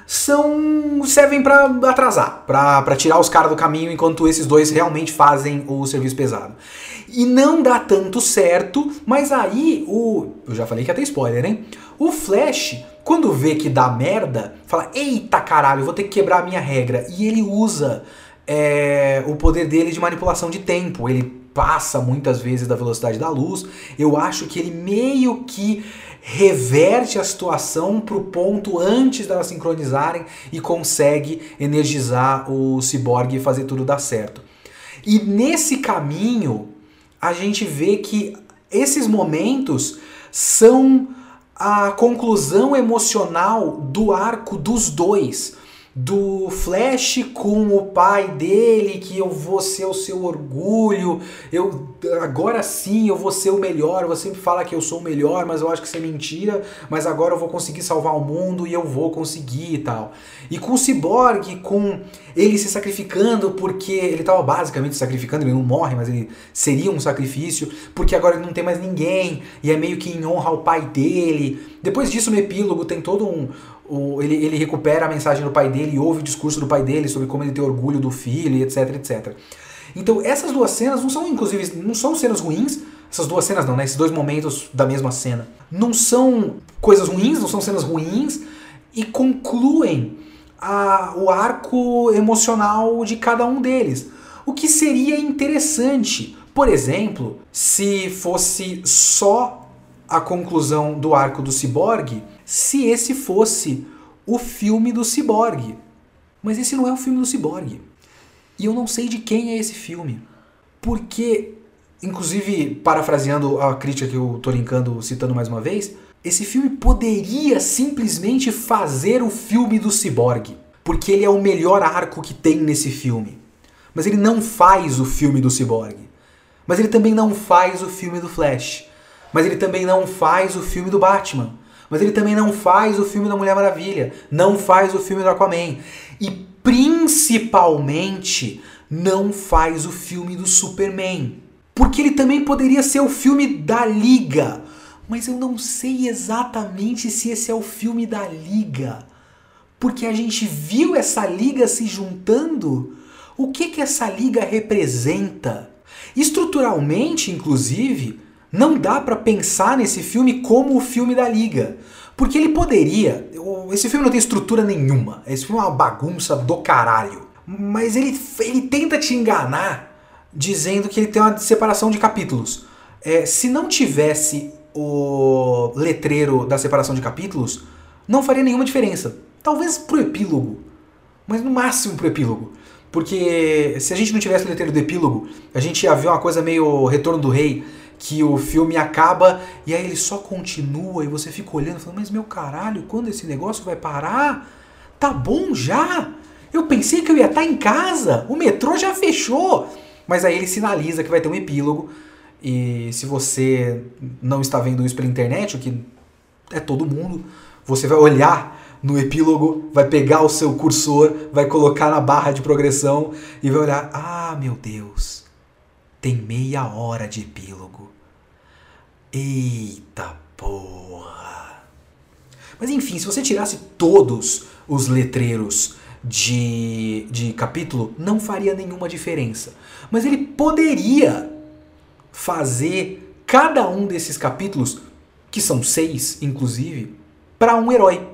Speaker 1: são servem para atrasar, para tirar os caras do caminho enquanto esses dois realmente fazem o serviço pesado. E não dá tanto certo, mas aí o eu já falei que ia ter spoiler, hein? O Flash, quando vê que dá merda, fala: "Eita caralho, vou ter que quebrar a minha regra". E ele usa é, o poder dele de manipulação de tempo. Ele passa muitas vezes da velocidade da luz. Eu acho que ele meio que reverte a situação para o ponto antes delas sincronizarem e consegue energizar o ciborgue e fazer tudo dar certo. E nesse caminho, a gente vê que esses momentos são a conclusão emocional do arco dos dois do Flash com o pai dele, que eu vou ser o seu orgulho, eu agora sim eu vou ser o melhor, você sempre fala que eu sou o melhor, mas eu acho que isso é mentira, mas agora eu vou conseguir salvar o mundo e eu vou conseguir e tal. E com o Cyborg, com ele se sacrificando porque ele estava basicamente sacrificando, ele não morre, mas ele seria um sacrifício, porque agora ele não tem mais ninguém, e é meio que em honra ao pai dele. Depois disso no epílogo tem todo um, o, ele, ele recupera a mensagem do pai dele e ouve o discurso do pai dele sobre como ele tem orgulho do filho etc, etc. Então essas duas cenas não são, inclusive, não são cenas ruins, essas duas cenas não, né? Esses dois momentos da mesma cena. Não são coisas ruins, não são cenas ruins e concluem a, o arco emocional de cada um deles. O que seria interessante, por exemplo, se fosse só a conclusão do arco do ciborgue se esse fosse o filme do Cyborg. Mas esse não é o filme do Cyborg. E eu não sei de quem é esse filme. Porque, inclusive, parafraseando a crítica que eu tô linkando, citando mais uma vez, esse filme poderia simplesmente fazer o filme do Cyborg. Porque ele é o melhor arco que tem nesse filme. Mas ele não faz o filme do Cyborg. Mas ele também não faz o filme do Flash. Mas ele também não faz o filme do Batman. Mas ele também não faz o filme da Mulher Maravilha, não faz o filme do Aquaman e principalmente não faz o filme do Superman. Porque ele também poderia ser o filme da Liga, mas eu não sei exatamente se esse é o filme da Liga. Porque a gente viu essa liga se juntando. O que que essa liga representa? Estruturalmente, inclusive, Não dá para pensar nesse filme como o filme da Liga. Porque ele poderia. Esse filme não tem estrutura nenhuma. Esse filme é uma bagunça do caralho. Mas ele, ele tenta te enganar dizendo que ele tem uma separação de capítulos. É, se não tivesse o letreiro da separação de capítulos, não faria nenhuma diferença. Talvez pro epílogo, mas no máximo pro epílogo. Porque se a gente não tivesse o letreiro do epílogo, a gente ia ver uma coisa meio Retorno do Rei, que o filme acaba e aí ele só continua e você fica olhando falando, mas meu caralho, quando esse negócio vai parar? Tá bom já? Eu pensei que eu ia estar em casa, o metrô já fechou. Mas aí ele sinaliza que vai ter um epílogo. E se você não está vendo isso pela internet, o que é todo mundo, você vai olhar no epílogo, vai pegar o seu cursor, vai colocar na barra de progressão e vai olhar: ah, meu Deus, tem meia hora de epílogo. Eita porra! Mas enfim, se você tirasse todos os letreiros de, de capítulo, não faria nenhuma diferença. Mas ele poderia fazer cada um desses capítulos, que são seis, inclusive, para um herói.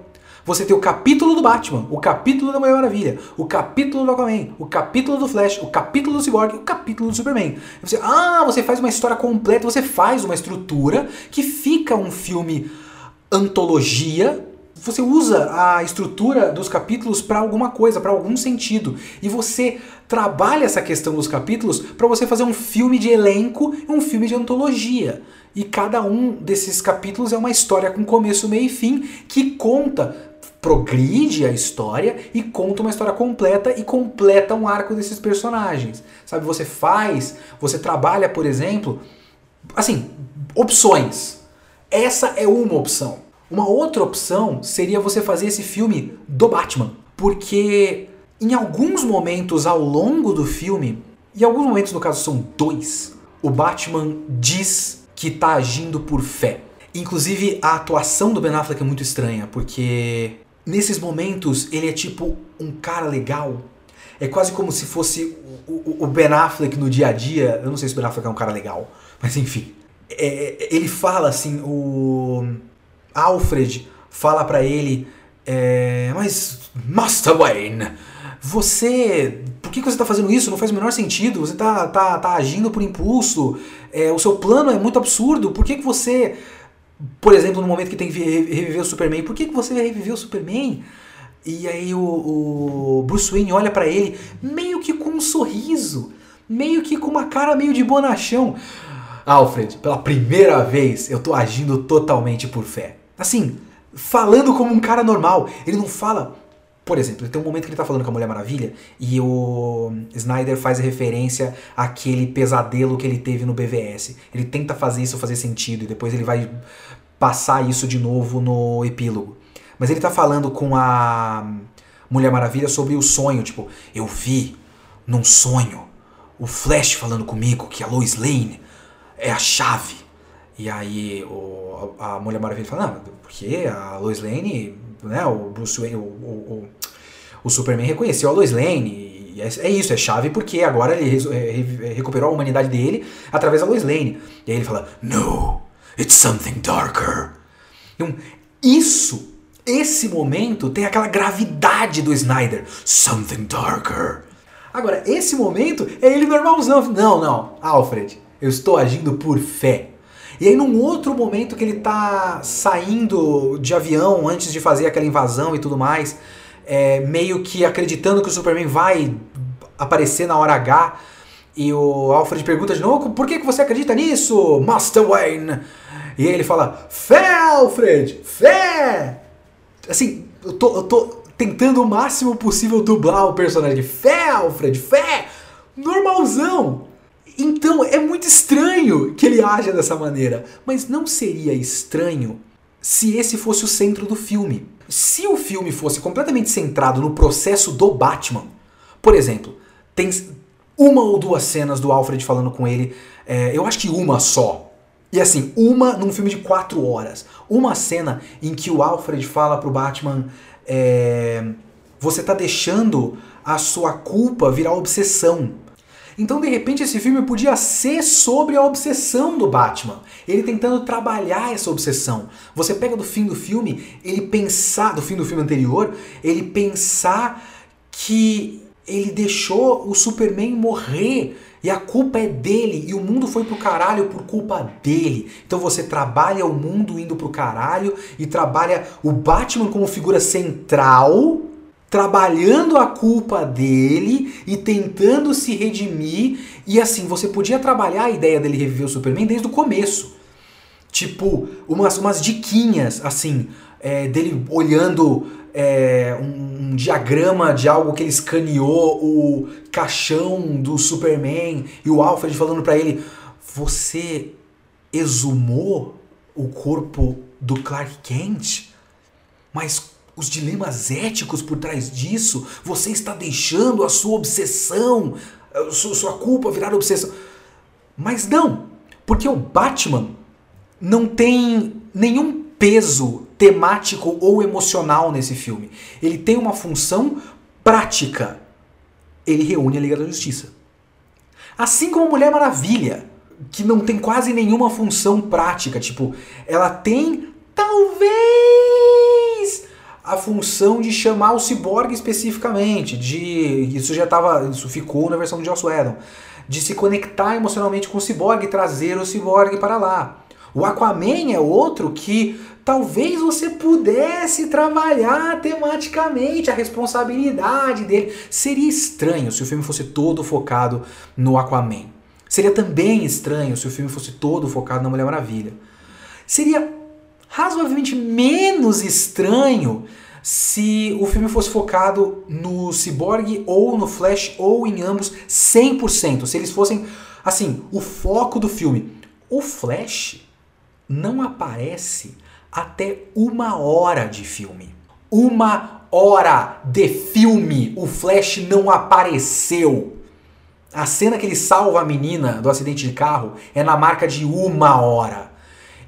Speaker 1: Você tem o capítulo do Batman, o capítulo da Mulher Maravilha, o capítulo do Aquaman, o capítulo do Flash, o capítulo do Cyborg, o capítulo do Superman. Você, ah, você faz uma história completa, você faz uma estrutura que fica um filme antologia você usa a estrutura dos capítulos para alguma coisa, para algum sentido. E você trabalha essa questão dos capítulos para você fazer um filme de elenco e um filme de antologia. E cada um desses capítulos é uma história com começo, meio e fim que conta, progride a história e conta uma história completa e completa um arco desses personagens. Sabe, você faz, você trabalha, por exemplo, assim, opções. Essa é uma opção. Uma outra opção seria você fazer esse filme do Batman, porque em alguns momentos ao longo do filme, e alguns momentos no caso são dois, o Batman diz que está agindo por fé. Inclusive a atuação do Ben Affleck é muito estranha, porque nesses momentos ele é tipo um cara legal. É quase como se fosse o, Ben Affleck no dia a dia. Eu não sei se o Ben Affleck é um cara legal, mas enfim. É, ele fala assim, o Alfred fala para ele: é, Mas, Master Wayne, você. Por que você está fazendo isso? Não faz o menor sentido. Você está tá, tá agindo por impulso. É, o seu plano é muito absurdo. Por que, que você. Por exemplo, no momento que tem que reviver o Superman, por que, que você vai reviver o Superman? E aí o, o Bruce Wayne olha para ele meio que com um sorriso, meio que com uma cara meio de bonachão. Alfred, pela primeira vez eu tô agindo totalmente por fé. Assim, falando como um cara normal. Ele não fala. Por exemplo, tem um momento que ele tá falando com a Mulher Maravilha e o Snyder faz referência àquele pesadelo que ele teve no BVS. Ele tenta fazer isso fazer sentido e depois ele vai passar isso de novo no epílogo. Mas ele tá falando com a Mulher Maravilha sobre o sonho, tipo, eu vi num sonho o Flash falando comigo que a Lois Lane é a chave e aí o, a Mulher Maravilha fala, não, porque a Lois Lane, né, o Bruce Wayne, o, o, o Superman reconheceu a Lois Lane, e é, é isso, é chave porque agora ele re, recuperou a humanidade dele através da Lois Lane. E aí ele fala, no, it's something darker. Então, isso, esse momento tem aquela gravidade do Snyder, something darker. Agora, esse momento é ele normalzão. Não, não, Alfred, eu estou agindo por fé. E aí num outro momento que ele tá saindo de avião antes de fazer aquela invasão e tudo mais, é, meio que acreditando que o Superman vai aparecer na hora H, e o Alfred pergunta de novo, por que, você acredita nisso, Master Wayne? E ele fala, fé, Alfred, fé! Assim, eu tô, eu tô tentando o máximo possível dublar o personagem. Fé, Alfred, fé! Normalzão! Então é muito estranho que ele haja dessa maneira. Mas não seria estranho se esse fosse o centro do filme. Se o filme fosse completamente centrado no processo do Batman, por exemplo, tem uma ou duas cenas do Alfred falando com ele, é, eu acho que uma só. E assim, uma num filme de quatro horas. Uma cena em que o Alfred fala pro Batman: é, Você tá deixando a sua culpa virar obsessão. Então, de repente, esse filme podia ser sobre a obsessão do Batman. Ele tentando trabalhar essa obsessão. Você pega do fim do filme, ele pensar, do fim do filme anterior, ele pensar que ele deixou o Superman morrer e a culpa é dele e o mundo foi pro caralho por culpa dele. Então você trabalha o mundo indo pro caralho e trabalha o Batman como figura central trabalhando a culpa dele e tentando se redimir. E assim, você podia trabalhar a ideia dele reviver o Superman desde o começo. Tipo, umas, umas diquinhas, assim, é, dele olhando é, um, um, diagrama de algo que ele escaneou o caixão do Superman e o Alfred falando para ele: Você exumou o corpo do Clark Kent? Mas os dilemas éticos por trás disso, você está deixando a sua obsessão, a sua culpa virar obsessão. Mas não, porque o Batman não tem nenhum peso temático ou emocional nesse filme. Ele tem uma função prática. Ele reúne a Liga da Justiça. Assim como Mulher Maravilha, que não tem quase nenhuma função prática, tipo, ela tem talvez a função de chamar o Cyborg especificamente, de isso já estava, isso ficou na versão do Joss Whedon, de se conectar emocionalmente com o Cyborg e trazer o Cyborg para lá. O Aquaman é outro que talvez você pudesse trabalhar tematicamente a responsabilidade dele. Seria estranho se o filme fosse todo focado no Aquaman. Seria também estranho se o filme fosse todo focado na Mulher Maravilha. Seria razoavelmente menos estranho se o filme fosse focado no Cyborg ou no Flash ou em ambos 100%. Se eles fossem, assim, o foco do filme. O Flash não aparece até uma hora de filme. Uma hora de filme o Flash não apareceu. A cena que ele salva a menina do acidente de carro é na marca de uma hora.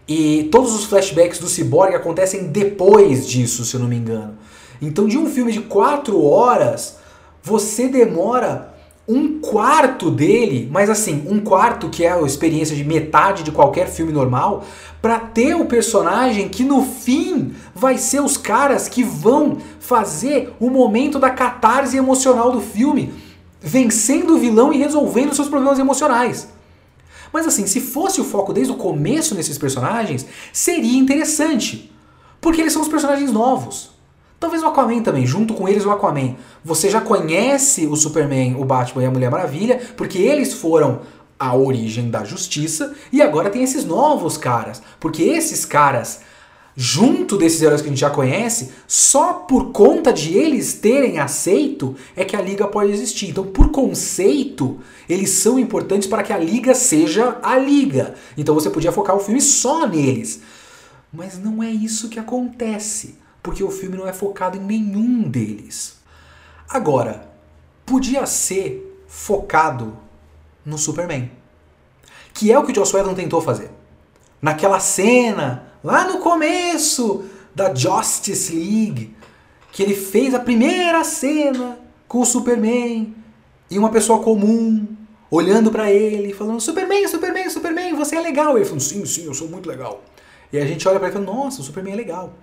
Speaker 1: E todos os flashbacks do Cyborg acontecem depois disso, se eu não me engano. Então, de um filme de quatro horas, você demora um quarto dele, mas assim, um quarto que é a experiência de metade de qualquer filme normal, para ter o personagem que no fim vai ser os caras que vão fazer o momento da catarse emocional do filme, vencendo o vilão e resolvendo seus problemas emocionais. Mas assim, se fosse o foco desde o começo nesses personagens, seria interessante. Porque eles são os personagens novos. Talvez o Aquaman também, junto com eles o Aquaman. Você já conhece o Superman, o Batman e a Mulher Maravilha, porque eles foram a origem da justiça, e agora tem esses novos caras. Porque esses caras junto desses heróis que a gente já conhece, só por conta de eles terem aceito é que a liga pode existir. Então, por conceito, eles são importantes para que a liga seja a liga. Então você podia focar o filme só neles. Mas não é isso que acontece, porque o filme não é focado em nenhum deles. Agora, podia ser focado no Superman, que é o que o Joss Whedon tentou fazer. Naquela cena lá no começo da Justice League, que ele fez a primeira cena com o Superman e uma pessoa comum olhando para ele, falando: Superman, Superman, Superman, você é legal. Ele falando: Sim, sim, eu sou muito legal. E a gente olha para ele e fala: Nossa, o Superman é legal.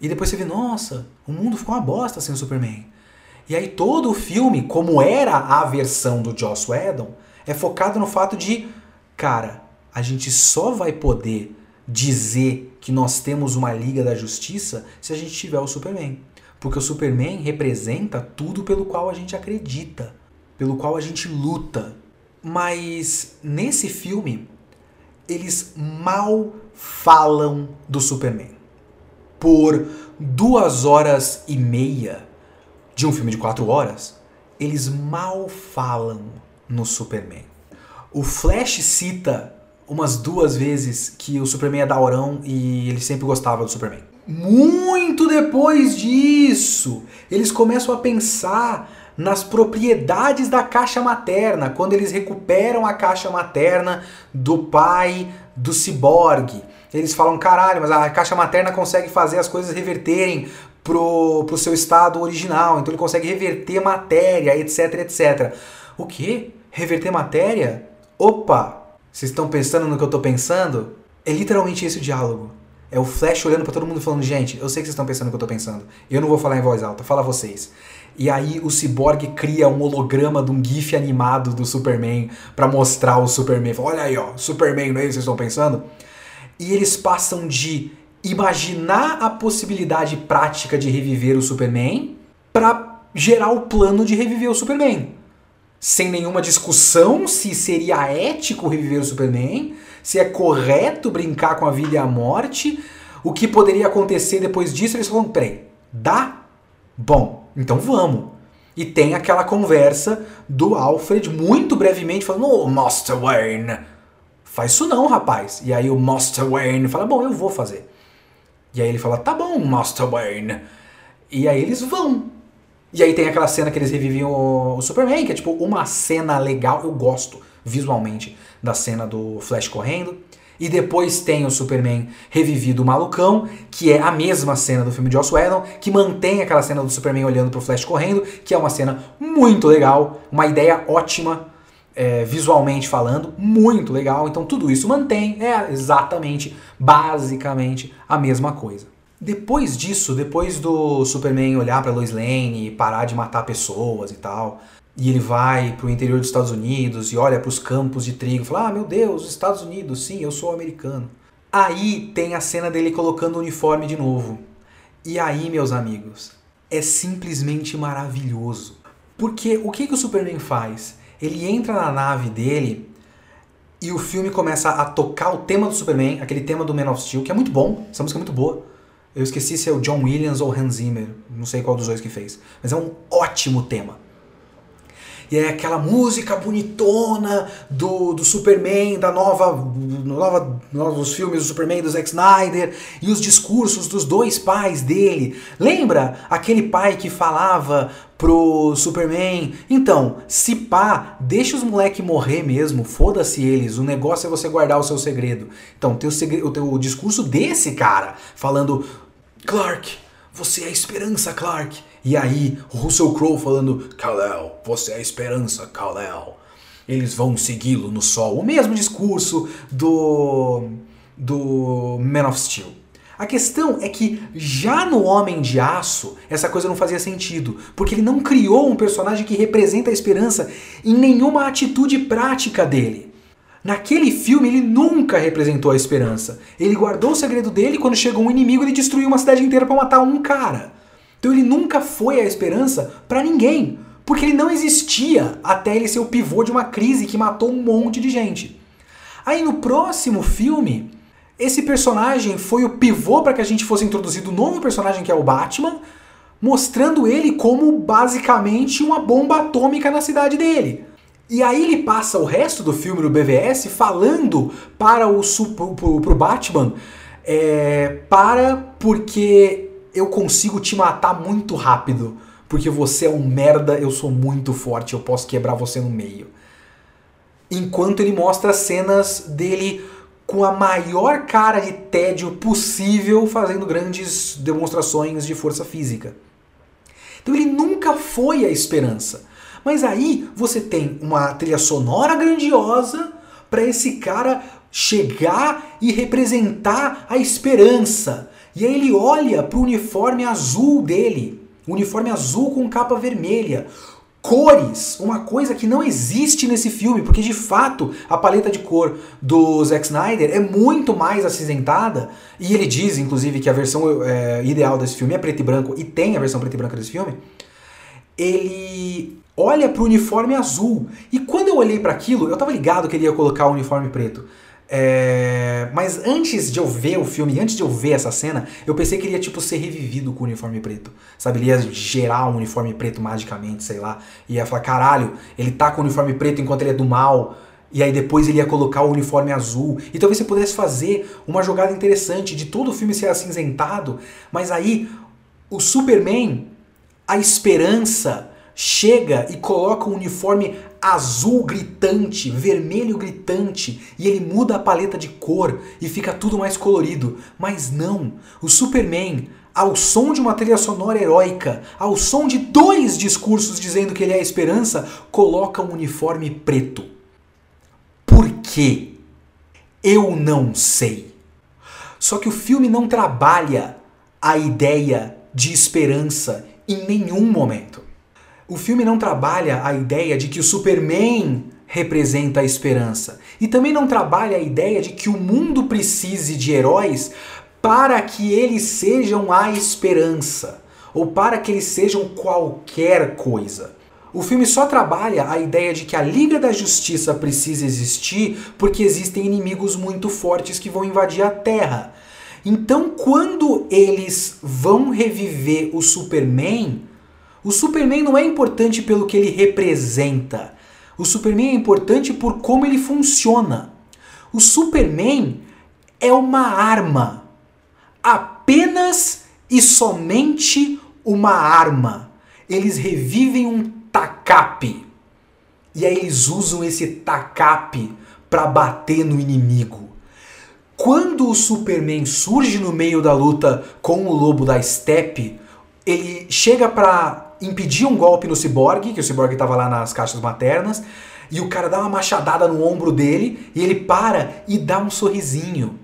Speaker 1: E depois você vê: Nossa, o mundo ficou uma bosta sem o Superman. E aí todo o filme, como era a versão do Joss Whedon, é focado no fato de, cara, a gente só vai poder dizer que nós temos uma Liga da Justiça se a gente tiver o Superman. Porque o Superman representa tudo pelo qual a gente acredita, pelo qual a gente luta. Mas nesse filme, eles mal falam do Superman. Por duas horas e meia de um filme de quatro horas, eles mal falam no Superman. O Flash cita umas duas vezes que o Superman é daurão e ele sempre gostava do Superman. Muito depois disso, eles começam a pensar nas propriedades da caixa materna, quando eles recuperam a caixa materna do pai do ciborgue. Eles falam, caralho, mas a caixa materna consegue fazer as coisas reverterem pro, pro seu estado original, então ele consegue reverter matéria, etc, etc. O quê? Reverter matéria? Opa! Vocês estão pensando no que eu tô pensando? É literalmente esse o diálogo. É o Flash olhando para todo mundo falando, gente, eu sei que vocês estão pensando no que eu tô pensando. Eu não vou falar em voz alta, fala vocês. E aí o Cyborg cria um holograma de um gif animado do Superman para mostrar o Superman. Olha aí, ó, Superman, não é isso que vocês estão pensando? E eles passam de imaginar a possibilidade prática de reviver o Superman para gerar o plano de reviver o Superman. Sem nenhuma discussão se seria ético reviver o Superman, se é correto brincar com a vida e a morte, o que poderia acontecer depois disso. Eles falam: peraí, dá? Bom, então vamos. E tem aquela conversa do Alfred muito brevemente falando: Ô, oh, Master Wayne, faz isso não, rapaz. E aí o Master Wayne fala: Bom, eu vou fazer. E aí ele fala: Tá bom, Master Wayne. E aí eles vão. E aí tem aquela cena que eles revivem o, o Superman, que é tipo uma cena legal, eu gosto visualmente da cena do Flash correndo. E depois tem o Superman revivido o malucão, que é a mesma cena do filme de Joss Whedon, que mantém aquela cena do Superman olhando pro Flash correndo, que é uma cena muito legal, uma ideia ótima, é, visualmente falando, muito legal. Então tudo isso mantém, é exatamente, basicamente, a mesma coisa. Depois disso, depois do Superman olhar para Lois Lane e parar de matar pessoas e tal, e ele vai para o interior dos Estados Unidos e olha para os campos de trigo e fala: Ah, meu Deus, os Estados Unidos, sim, eu sou americano. Aí tem a cena dele colocando o uniforme de novo. E aí, meus amigos, é simplesmente maravilhoso. Porque o que, que o Superman faz? Ele entra na nave dele e o filme começa a tocar o tema do Superman, aquele tema do Man of Steel, que é muito bom, essa música é muito boa. Eu esqueci se é o John Williams ou Hans Zimmer, não sei qual dos dois que fez, mas é um ótimo tema. E é aquela música bonitona do, do Superman, da nova, nova novos filmes do Superman do Zack Snyder e os discursos dos dois pais dele. Lembra aquele pai que falava pro Superman: "Então, se pá, deixa os moleque morrer mesmo, foda-se eles, o negócio é você guardar o seu segredo". Então, tem o, segredo, o, o discurso desse cara falando: "Clark, você é a esperança, Clark". E aí, Russell Crowe falando: Kal-El, você é a esperança, Kal-El. Eles vão segui-lo no sol. O mesmo discurso do do Man of Steel. A questão é que já no Homem de Aço, essa coisa não fazia sentido, porque ele não criou um personagem que representa a esperança em nenhuma atitude prática dele. Naquele filme ele nunca representou a esperança. Ele guardou o segredo dele e quando chegou um inimigo ele destruiu uma cidade inteira para matar um cara. Então ele nunca foi a esperança para ninguém, porque ele não existia até ele ser o pivô de uma crise que matou um monte de gente. Aí no próximo filme, esse personagem foi o pivô para que a gente fosse introduzido um novo personagem que é o Batman, mostrando ele como basicamente uma bomba atômica na cidade dele. E aí ele passa o resto do filme no BVS falando para o pro, pro Batman é, para porque eu consigo te matar muito rápido, porque você é um merda, eu sou muito forte, eu posso quebrar você no meio. Enquanto ele mostra cenas dele com a maior cara de tédio possível, fazendo grandes demonstrações de força física. Então ele nunca foi a esperança. Mas aí você tem uma trilha sonora grandiosa para esse cara chegar e representar a esperança. E aí ele olha para o uniforme azul dele, uniforme azul com capa vermelha. Cores, uma coisa que não existe nesse filme, porque de fato a paleta de cor do Zack Snyder é muito mais acinzentada. E ele diz, inclusive, que a versão é, ideal desse filme é preto e branco, e tem a versão preto e branca desse filme. Ele olha para o uniforme azul. E quando eu olhei para aquilo, eu estava ligado que ele ia colocar o uniforme preto. É... Mas antes de eu ver o filme, antes de eu ver essa cena, eu pensei que ele ia tipo ser revivido com o uniforme preto. Sabe? Ele ia gerar um uniforme preto magicamente, sei lá. E ia falar, caralho, ele tá com o uniforme preto enquanto ele é do mal. E aí depois ele ia colocar o uniforme azul. E talvez você pudesse fazer uma jogada interessante de todo o filme ser acinzentado. Mas aí o Superman, a esperança, chega e coloca um uniforme azul gritante, vermelho gritante, e ele muda a paleta de cor e fica tudo mais colorido. Mas não, o Superman, ao som de uma trilha sonora heróica, ao som de dois discursos dizendo que ele é a esperança, coloca um uniforme preto. Por quê? Eu não sei. Só que o filme não trabalha a ideia de esperança em nenhum momento. O filme não trabalha a ideia de que o Superman representa a esperança. E também não trabalha a ideia de que o mundo precise de heróis para que eles sejam a esperança ou para que eles sejam qualquer coisa. O filme só trabalha a ideia de que a Liga da Justiça precisa existir porque existem inimigos muito fortes que vão invadir a Terra. Então, quando eles vão reviver o Superman, o Superman não é importante pelo que ele representa. O Superman é importante por como ele funciona. O Superman é uma arma apenas e somente uma arma. Eles revivem um tacape. E aí eles usam esse tacape para bater no inimigo. Quando o Superman surge no meio da luta com o lobo da steppe, ele chega para impedir um golpe no Cyborg, que o Cyborg estava lá nas caixas maternas, e o cara dá uma machadada no ombro dele e ele para e dá um sorrisinho.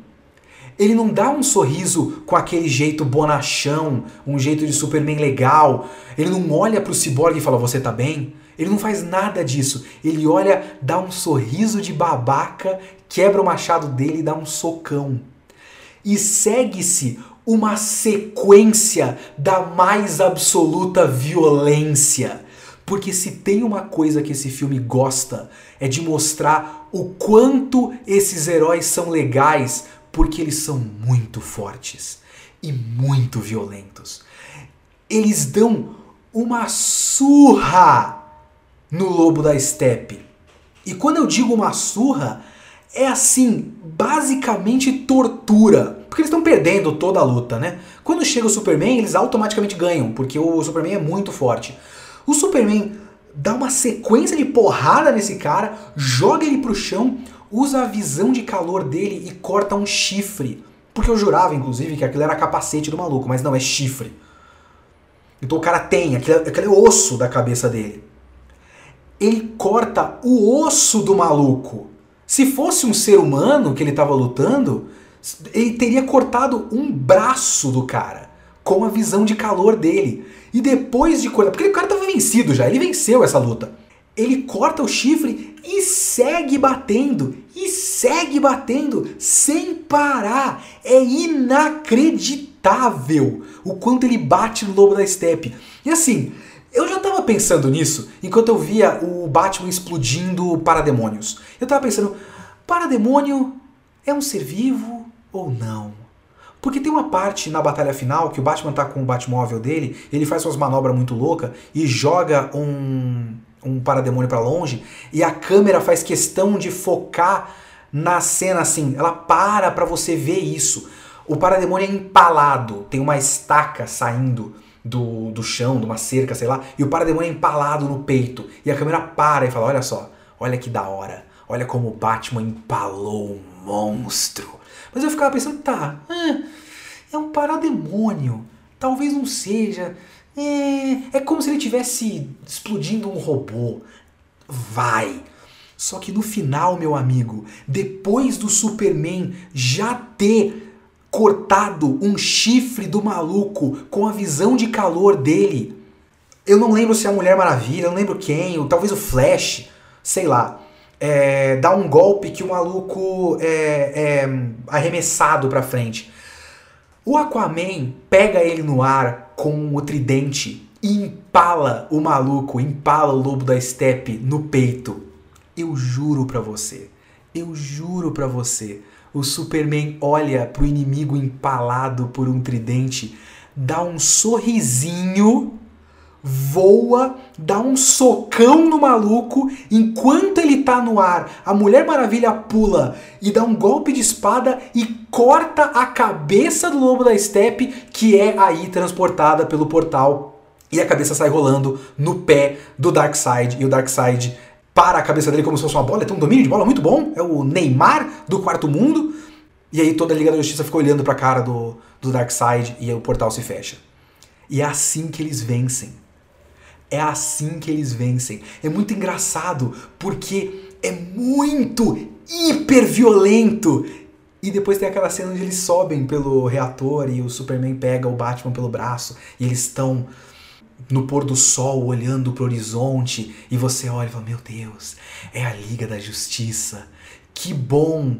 Speaker 1: Ele não dá um sorriso com aquele jeito bonachão, um jeito de Superman legal. Ele não olha pro Cyborg e fala: Você tá bem? Ele não faz nada disso. Ele olha, dá um sorriso de babaca, quebra o machado dele e dá um socão. E segue-se uma sequência da mais absoluta violência. Porque se tem uma coisa que esse filme gosta, é de mostrar o quanto esses heróis são legais, porque eles são muito fortes e muito violentos. Eles dão uma surra no lobo da steppe. E quando eu digo uma surra, é assim, basicamente tortura. Porque eles estão perdendo toda a luta, né? Quando chega o Superman, eles automaticamente ganham, porque o Superman é muito forte. O Superman dá uma sequência de porrada nesse cara, joga ele pro chão, usa a visão de calor dele e corta um chifre. Porque eu jurava, inclusive, que aquilo era capacete do maluco, mas não, é chifre. Então o cara tem, aquele, aquele osso da cabeça dele. Ele corta o osso do maluco. Se fosse um ser humano que ele estava lutando, ele teria cortado um braço do cara com a visão de calor dele. E depois de cortar, porque o cara estava vencido já, ele venceu essa luta. Ele corta o chifre e segue batendo, e segue batendo sem parar. É inacreditável o quanto ele bate no lobo da steppe. E assim, eu já tava pensando nisso enquanto eu via o Batman explodindo parademônios. Eu tava pensando, parademônio é um ser vivo ou não? Porque tem uma parte na batalha final que o Batman tá com o Batmóvel dele, ele faz suas manobras muito loucas e joga um um parademônio para longe e a câmera faz questão de focar na cena assim, ela para para você ver isso. O parademônio é empalado, tem uma estaca saindo do, do chão, de uma cerca, sei lá, e o parademônio é empalado no peito. E a câmera para e fala: Olha só, olha que da hora, olha como o Batman empalou um monstro. Mas eu ficava pensando: tá, é, é um parademônio, talvez não seja. É, é como se ele tivesse explodindo um robô. Vai. Só que no final, meu amigo, depois do Superman já ter cortado um chifre do maluco com a visão de calor dele, eu não lembro se é a Mulher Maravilha, eu não lembro quem, ou talvez o Flash, sei lá. É, dá um golpe que o maluco é, é arremessado pra frente. O Aquaman pega ele no ar com o tridente e empala o maluco, empala o lobo da steppe no peito. Eu juro pra você, eu juro pra você, o Superman olha pro inimigo empalado por um tridente, dá um sorrisinho voa, dá um socão no maluco, enquanto ele tá no ar, a Mulher Maravilha pula e dá um golpe de espada e corta a cabeça do lobo da steppe, que é aí transportada pelo portal, e a cabeça sai rolando no pé do Darkseid, e o Darkseid para a cabeça dele como se fosse uma bola, ele tem um domínio de bola muito bom, é o Neymar do quarto mundo, e aí toda a Liga da Justiça ficou olhando pra cara do, do Darkseid e o portal se fecha. E é assim que eles vencem. É assim que eles vencem. É muito engraçado porque é muito hiper violento. E depois tem aquela cena onde eles sobem pelo reator e o Superman pega o Batman pelo braço e eles estão no pôr do sol olhando pro horizonte e você olha e fala: Meu Deus, é a Liga da Justiça. Que bom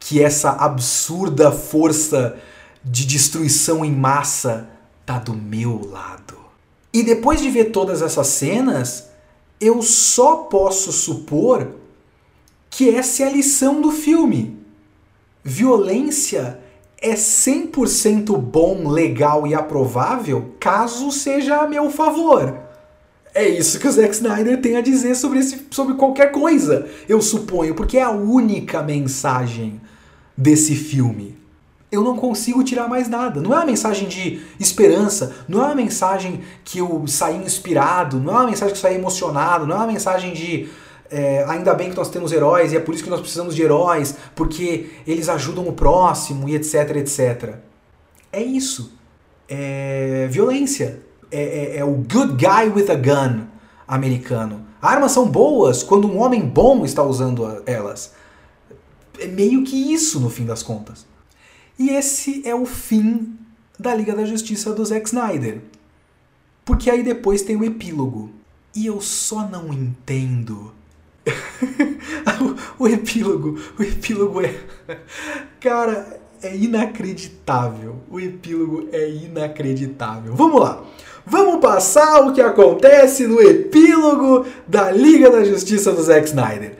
Speaker 1: que essa absurda força de destruição em massa tá do meu lado. E depois de ver todas essas cenas, eu só posso supor que essa é a lição do filme. Violência é 100% bom, legal e aprovável caso seja a meu favor. É isso que o Zack Snyder tem a dizer sobre, esse, sobre qualquer coisa, eu suponho, porque é a única mensagem desse filme. Eu não consigo tirar mais nada. Não é uma mensagem de esperança, não é uma mensagem que eu saí inspirado, não é uma mensagem que eu saí emocionado, não é uma mensagem de é, ainda bem que nós temos heróis e é por isso que nós precisamos de heróis, porque eles ajudam o próximo e etc, etc. É isso. É violência. É, é, é o good guy with a gun americano. Armas são boas quando um homem bom está usando elas. É meio que isso no fim das contas. E esse é o fim da Liga da Justiça do Zack Snyder. Porque aí depois tem o epílogo. E eu só não entendo o, epílogo, o epílogo é. Cara, é inacreditável. O epílogo é inacreditável. Vamos lá. Vamos passar o que acontece no epílogo da Liga da Justiça do Zack Snyder.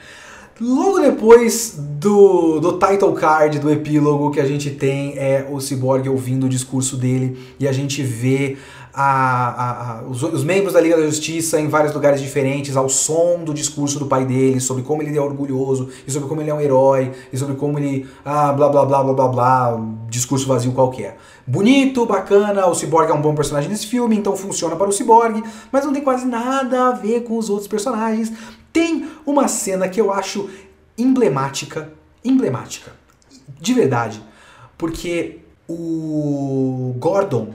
Speaker 1: Logo depois do, do title card do epílogo que a gente tem é o Cyborg ouvindo o discurso dele e a gente vê a, a, a, os, os, membros da Liga da Justiça em vários lugares diferentes, ao som do discurso do pai dele, sobre como ele é orgulhoso, e sobre como ele é um herói, e sobre como ele. Ah, blá blá blá blá blá blá, discurso vazio qualquer. Bonito, bacana, o Cyborg é um bom personagem nesse filme, então funciona para o Cyborg, mas não tem quase nada a ver com os outros personagens. Tem uma cena que eu acho emblemática, emblemática, de verdade, porque o Gordon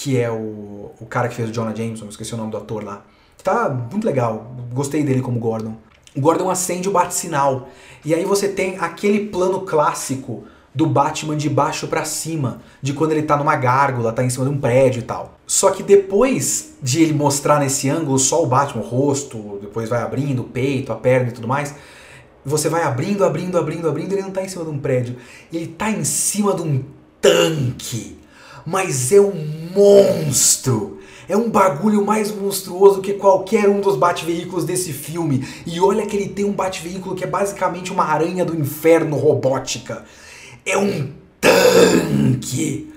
Speaker 1: que é o, o cara que fez o Jonah Jameson, esqueci o nome do ator lá. Tá muito legal, gostei dele como Gordon. O Gordon acende o bate-sinal. E aí você tem aquele plano clássico do Batman de baixo para cima, de quando ele tá numa gárgula, tá em cima de um prédio e tal. Só que depois de ele mostrar nesse ângulo só o Batman, o rosto, depois vai abrindo o peito, a perna e tudo mais, você vai abrindo, abrindo, abrindo, abrindo, ele não tá em cima de um prédio, ele tá em cima de um tanque mas é um monstro. É um bagulho mais monstruoso que qualquer um dos bate-veículos desse filme. E olha que ele tem um bate-veículo que é basicamente uma aranha do inferno robótica. É um tanque.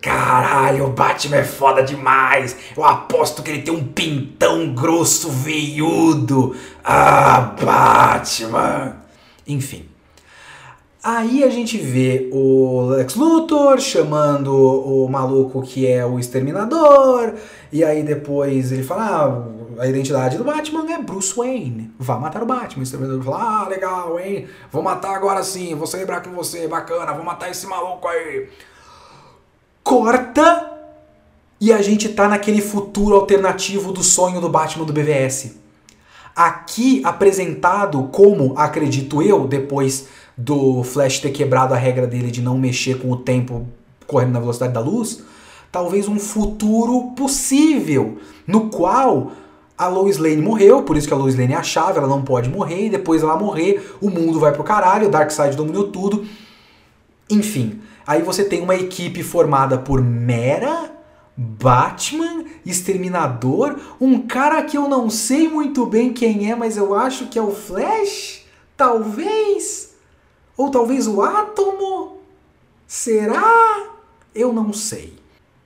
Speaker 1: Caralho, o Batman é foda demais. Eu aposto que ele tem um pintão grosso veiudo. Ah, Batman. Enfim. Aí a gente vê o Lex Luthor chamando o maluco que é o exterminador, e aí depois ele fala: ah, a identidade do Batman é Bruce Wayne, vá matar o Batman. O exterminador fala: ah, legal, hein? Vou matar agora sim, vou celebrar com você, bacana, vou matar esse maluco aí. Corta e a gente tá naquele futuro alternativo do sonho do Batman do BVS. Aqui apresentado como, acredito eu, depois do Flash ter quebrado a regra dele de não mexer com o tempo correndo na velocidade da luz, talvez um futuro possível no qual a Lois Lane morreu, por isso que a Lois Lane é a chave, ela não pode morrer, e depois ela morrer, o mundo vai pro caralho, o Darkseid dominou tudo. Enfim, aí você tem uma equipe formada por Mera, Batman, Exterminador, um cara que eu não sei muito bem quem é, mas eu acho que é o Flash, talvez. Ou talvez o átomo? Será? Eu não sei.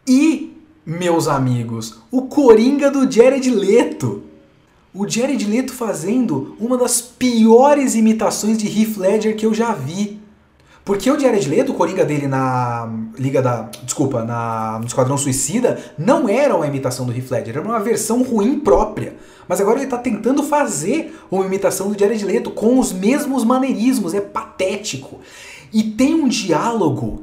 Speaker 1: E, meus amigos, o Coringa do Jared Leto. O Jared Leto fazendo uma das piores imitações de Heath Ledger que eu já vi. Porque o Jared Leto, o Coringa dele na Liga da. Desculpa, na, no Esquadrão Suicida, não era uma imitação do Heath Ledger, era uma versão ruim própria. Mas agora ele está tentando fazer uma imitação do Jared Leto com os mesmos maneirismos, é patético. E tem um diálogo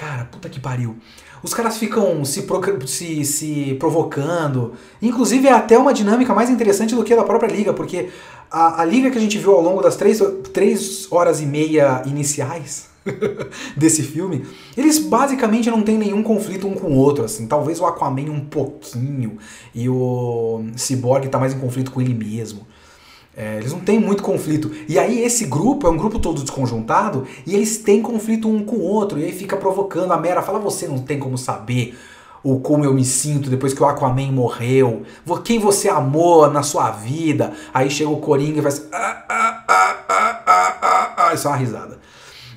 Speaker 1: Cara, puta que pariu. Os caras ficam se, se, se provocando. Inclusive é até uma dinâmica mais interessante do que a da própria liga, porque a, a liga que a gente viu ao longo das três, três horas e meia iniciais desse filme, eles basicamente não têm nenhum conflito um com o outro, assim. Talvez o Aquaman um pouquinho e o Cyborg tá mais em conflito com ele mesmo. É, eles não têm muito conflito. E aí esse grupo é um grupo todo desconjuntado e eles têm conflito um com o outro. E aí fica provocando. A Mera fala: você não tem como saber o como eu me sinto depois que o Aquaman morreu. Quem você amou na sua vida. Aí chega o Coringa e faz. Ah, ah, ah, ah, ah, ah, ah. Isso é uma risada.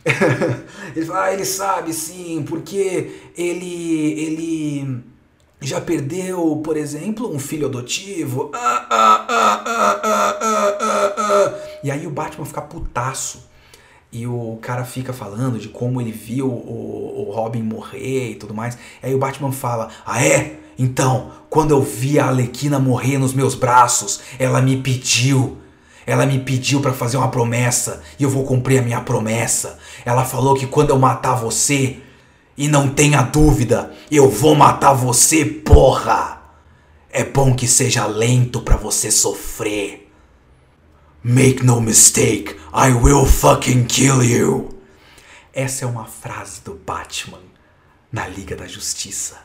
Speaker 1: ele fala, ah, ele sabe sim, porque ele. ele já perdeu, por exemplo, um filho adotivo. Ah, ah, ah, ah, ah, ah. E aí o Batman fica putaço. E o cara fica falando de como ele viu o, o Robin morrer e tudo mais. E aí o Batman fala: Ah, é? Então, quando eu vi a Alequina morrer nos meus braços, ela me pediu. Ela me pediu para fazer uma promessa e eu vou cumprir a minha promessa. Ela falou que quando eu matar você, e não tenha dúvida, eu vou matar você, porra! É bom que seja lento para você sofrer. Make no mistake, I will fucking kill you. Essa é uma frase do Batman na Liga da Justiça.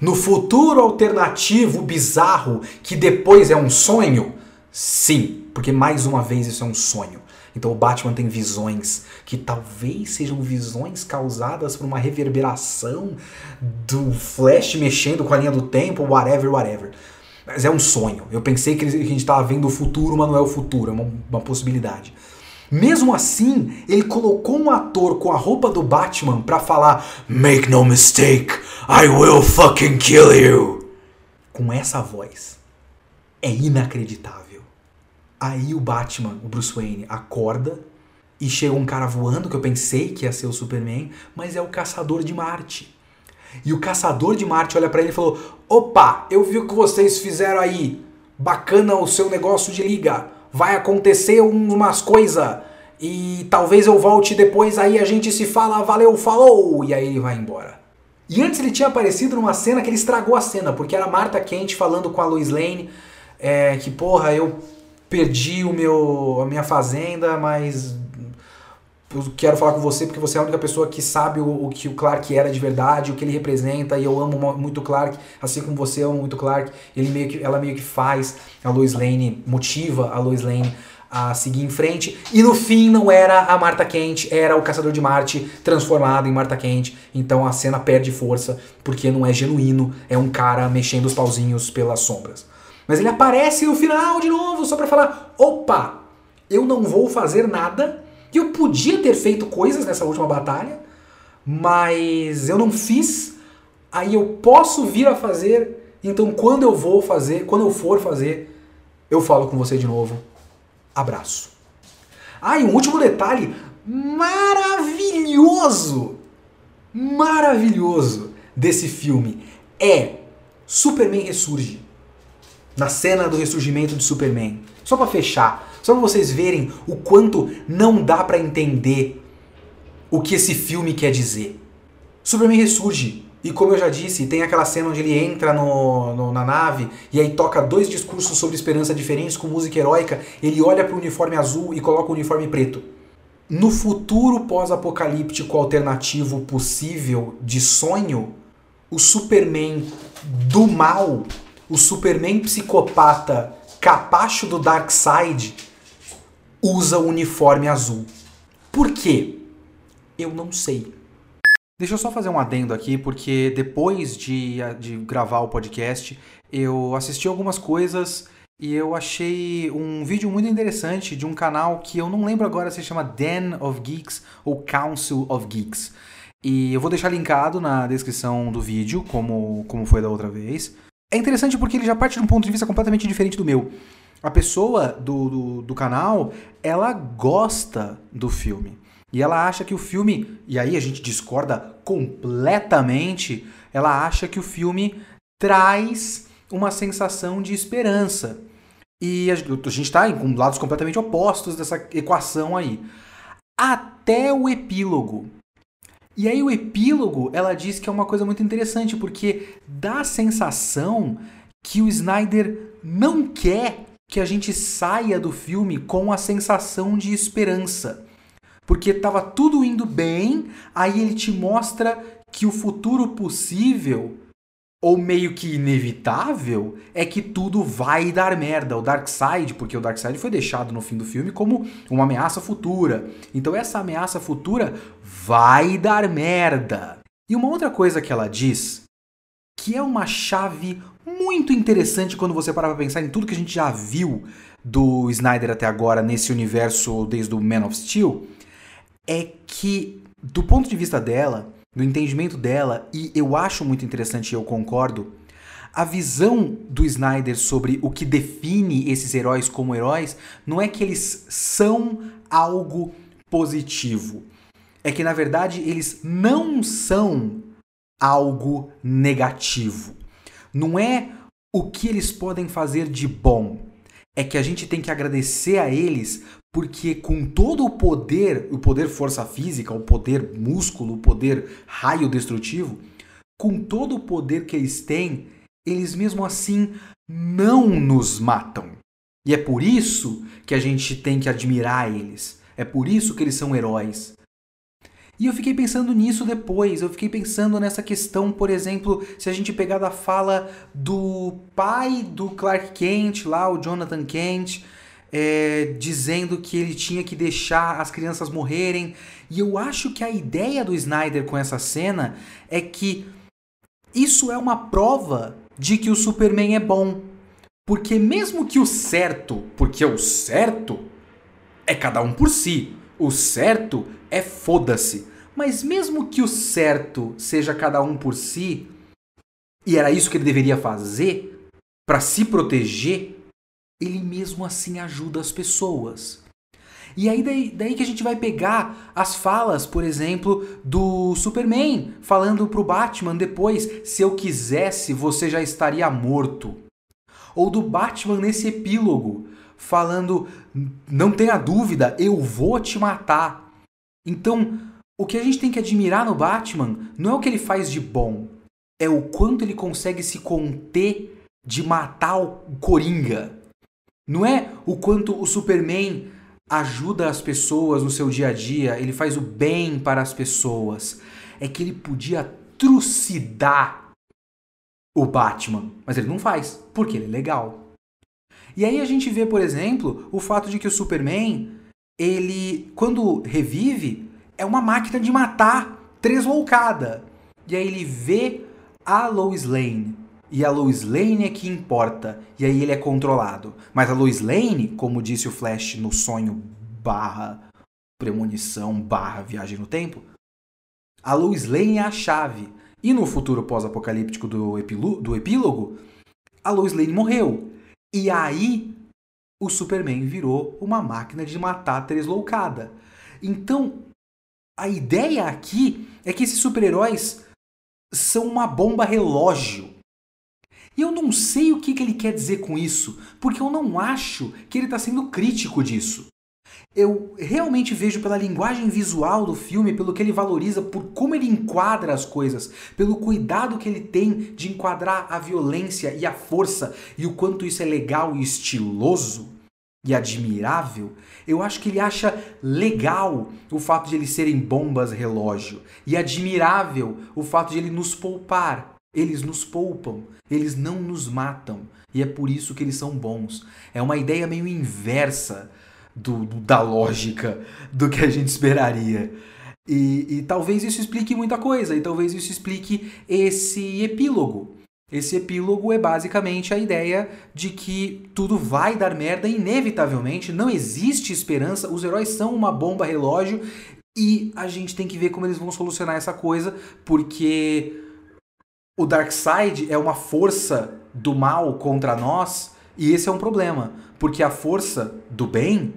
Speaker 1: No futuro alternativo bizarro que depois é um sonho? Sim, porque mais uma vez isso é um sonho. Então o Batman tem visões que talvez sejam visões causadas por uma reverberação do Flash mexendo com a linha do tempo, whatever, whatever. Mas é um sonho. Eu pensei que a gente estava vendo o futuro, mas não é o futuro, é uma, uma possibilidade. Mesmo assim, ele colocou um ator com a roupa do Batman para falar Make no mistake, I will fucking kill you. Com essa voz. É inacreditável. Aí o Batman, o Bruce Wayne, acorda e chega um cara voando que eu pensei que ia ser o Superman, mas é o Caçador de Marte. E o Caçador de Marte olha para ele e falou: "Opa, eu vi o que vocês fizeram aí. Bacana o seu negócio de liga. Vai acontecer umas coisas e talvez eu volte depois aí a gente se fala, valeu, falou". E aí ele vai embora. E antes ele tinha aparecido numa cena que ele estragou a cena, porque era Marta Kent falando com a Lois Lane, é, que porra, eu perdi o meu, a minha fazenda, mas eu quero falar com você porque você é a única pessoa que sabe o, o, que o Clark era de verdade, o que ele representa, e eu amo muito o Clark, assim como você ama muito o Clark. Ele meio que, ela meio que faz a Lois Lane, motiva a Lois Lane a seguir em frente. E no fim não era a Marta Kent, era o Caçador de Marte transformado em Marta Kent. Então a cena perde força porque não é genuíno, é um cara mexendo os pauzinhos pelas sombras. Mas ele aparece no final de novo só para falar: opa, eu não vou fazer nada. Eu podia ter feito coisas nessa última batalha, mas eu não fiz. Aí eu posso vir a fazer. Então quando eu vou fazer, quando eu for fazer, eu falo com você de novo. Abraço. Ah, e um último detalhe maravilhoso, maravilhoso desse filme é Superman ressurge na cena do ressurgimento de Superman. Só para fechar, só para vocês verem o quanto não dá para entender o que esse filme quer dizer. Superman ressurge. E como eu já disse, tem aquela cena onde ele entra no, no, na nave e aí toca dois discursos sobre esperança diferentes com música heróica. Ele olha para o uniforme azul e coloca o uniforme preto. No futuro pós-apocalíptico alternativo possível de sonho, o Superman do mal o Superman psicopata capacho do Darkseid usa o uniforme azul. Por quê? Eu não sei. Deixa eu só fazer um adendo aqui, porque depois de, de gravar o podcast, eu assisti algumas coisas e eu achei um vídeo muito interessante de um canal que eu não lembro agora se chama Den of Geeks ou Council of Geeks. E eu vou deixar linkado na descrição do vídeo, como, como foi da outra vez. É interessante porque ele já parte de um ponto de vista completamente diferente do meu. A pessoa do, do, do canal, ela gosta do filme. E ela acha que o filme, e aí a gente discorda completamente, ela acha que o filme traz uma sensação de esperança. E a gente está em lados completamente opostos dessa equação aí. Até o epílogo. E aí o epílogo, ela diz que é uma coisa muito interessante, porque dá a sensação que o Snyder não quer que a gente saia do filme com a sensação de esperança. Porque estava tudo indo bem, aí ele te mostra que o futuro possível ou meio que inevitável é que tudo vai dar merda. O Darkseid, porque o Darkseid foi deixado no fim do filme como uma ameaça futura. Então essa ameaça futura vai dar merda. E uma outra coisa que ela diz, que é uma chave muito interessante quando você parar pra pensar em tudo que a gente já viu do Snyder até agora nesse universo desde o Man of Steel, é que do ponto de vista dela, no entendimento dela, e eu acho muito interessante e eu concordo, a visão do Snyder sobre o que define esses heróis como heróis não é que eles são algo positivo. É que na verdade eles não são algo negativo. Não é o que eles podem fazer de bom. É que a gente tem que agradecer a eles porque com todo o poder, o poder força física, o poder músculo, o poder raio destrutivo, com todo o poder que eles têm, eles mesmo assim não nos matam. E é por isso que a gente tem que admirar eles. É por isso que eles são heróis. E eu fiquei pensando nisso depois. Eu fiquei pensando nessa questão, por exemplo, se a gente pegar da fala do pai do Clark Kent, lá, o Jonathan Kent, é, dizendo que ele tinha que deixar as crianças morrerem. E eu acho que a ideia do Snyder com essa cena é que isso é uma prova de que o Superman é bom. Porque mesmo que o certo, porque o certo é cada um por si, o certo é foda-se. Mas mesmo que o certo seja cada um por si, e era isso que ele deveria fazer para se proteger, ele mesmo assim ajuda as pessoas. E aí daí, daí, que a gente vai pegar as falas, por exemplo, do Superman falando pro Batman depois, se eu quisesse, você já estaria morto. Ou do Batman nesse epílogo, falando, não tenha dúvida, eu vou te matar. Então, o que a gente tem que admirar no Batman não é o que ele faz de bom, é o quanto ele consegue se conter de matar o Coringa. Não é o quanto o Superman ajuda as pessoas no seu dia a dia, ele faz o bem para as pessoas. É que ele podia trucidar o Batman, mas ele não faz, porque ele é legal. E aí a gente vê, por exemplo, o fato de que o Superman, ele quando revive, é uma máquina de matar tresloucada. E aí ele vê a Lois Lane e a Lois Lane é que importa, e aí ele é controlado. Mas a Lois Lane, como disse o Flash no sonho barra premonição barra viagem no tempo, a Lois Lane é a chave. E no futuro pós-apocalíptico do, do epílogo, a Lois Lane morreu. E aí o Superman virou uma máquina de matar tresloucada. Então, a ideia aqui é que esses super-heróis são uma bomba relógio e eu não sei o que, que ele quer dizer com isso, porque eu não acho que ele está sendo crítico disso. Eu realmente vejo pela linguagem visual do filme, pelo que ele valoriza, por como ele enquadra as coisas, pelo cuidado que ele tem de enquadrar a violência e a força e o quanto isso é legal e estiloso e admirável. Eu acho que ele acha legal o fato de eles serem bombas relógio e admirável o fato de ele nos poupar eles nos poupam, eles não nos matam. E é por isso que eles são bons. É uma ideia meio inversa do, da lógica do que a gente esperaria. E, e talvez isso explique muita coisa, e talvez isso explique esse epílogo. Esse epílogo é basicamente a ideia de que tudo vai dar merda inevitavelmente, não existe esperança, os heróis são uma bomba relógio e a gente tem que ver como eles vão solucionar essa coisa, porque o Darkseid é uma força do mal contra nós, e esse é um problema, porque a força do bem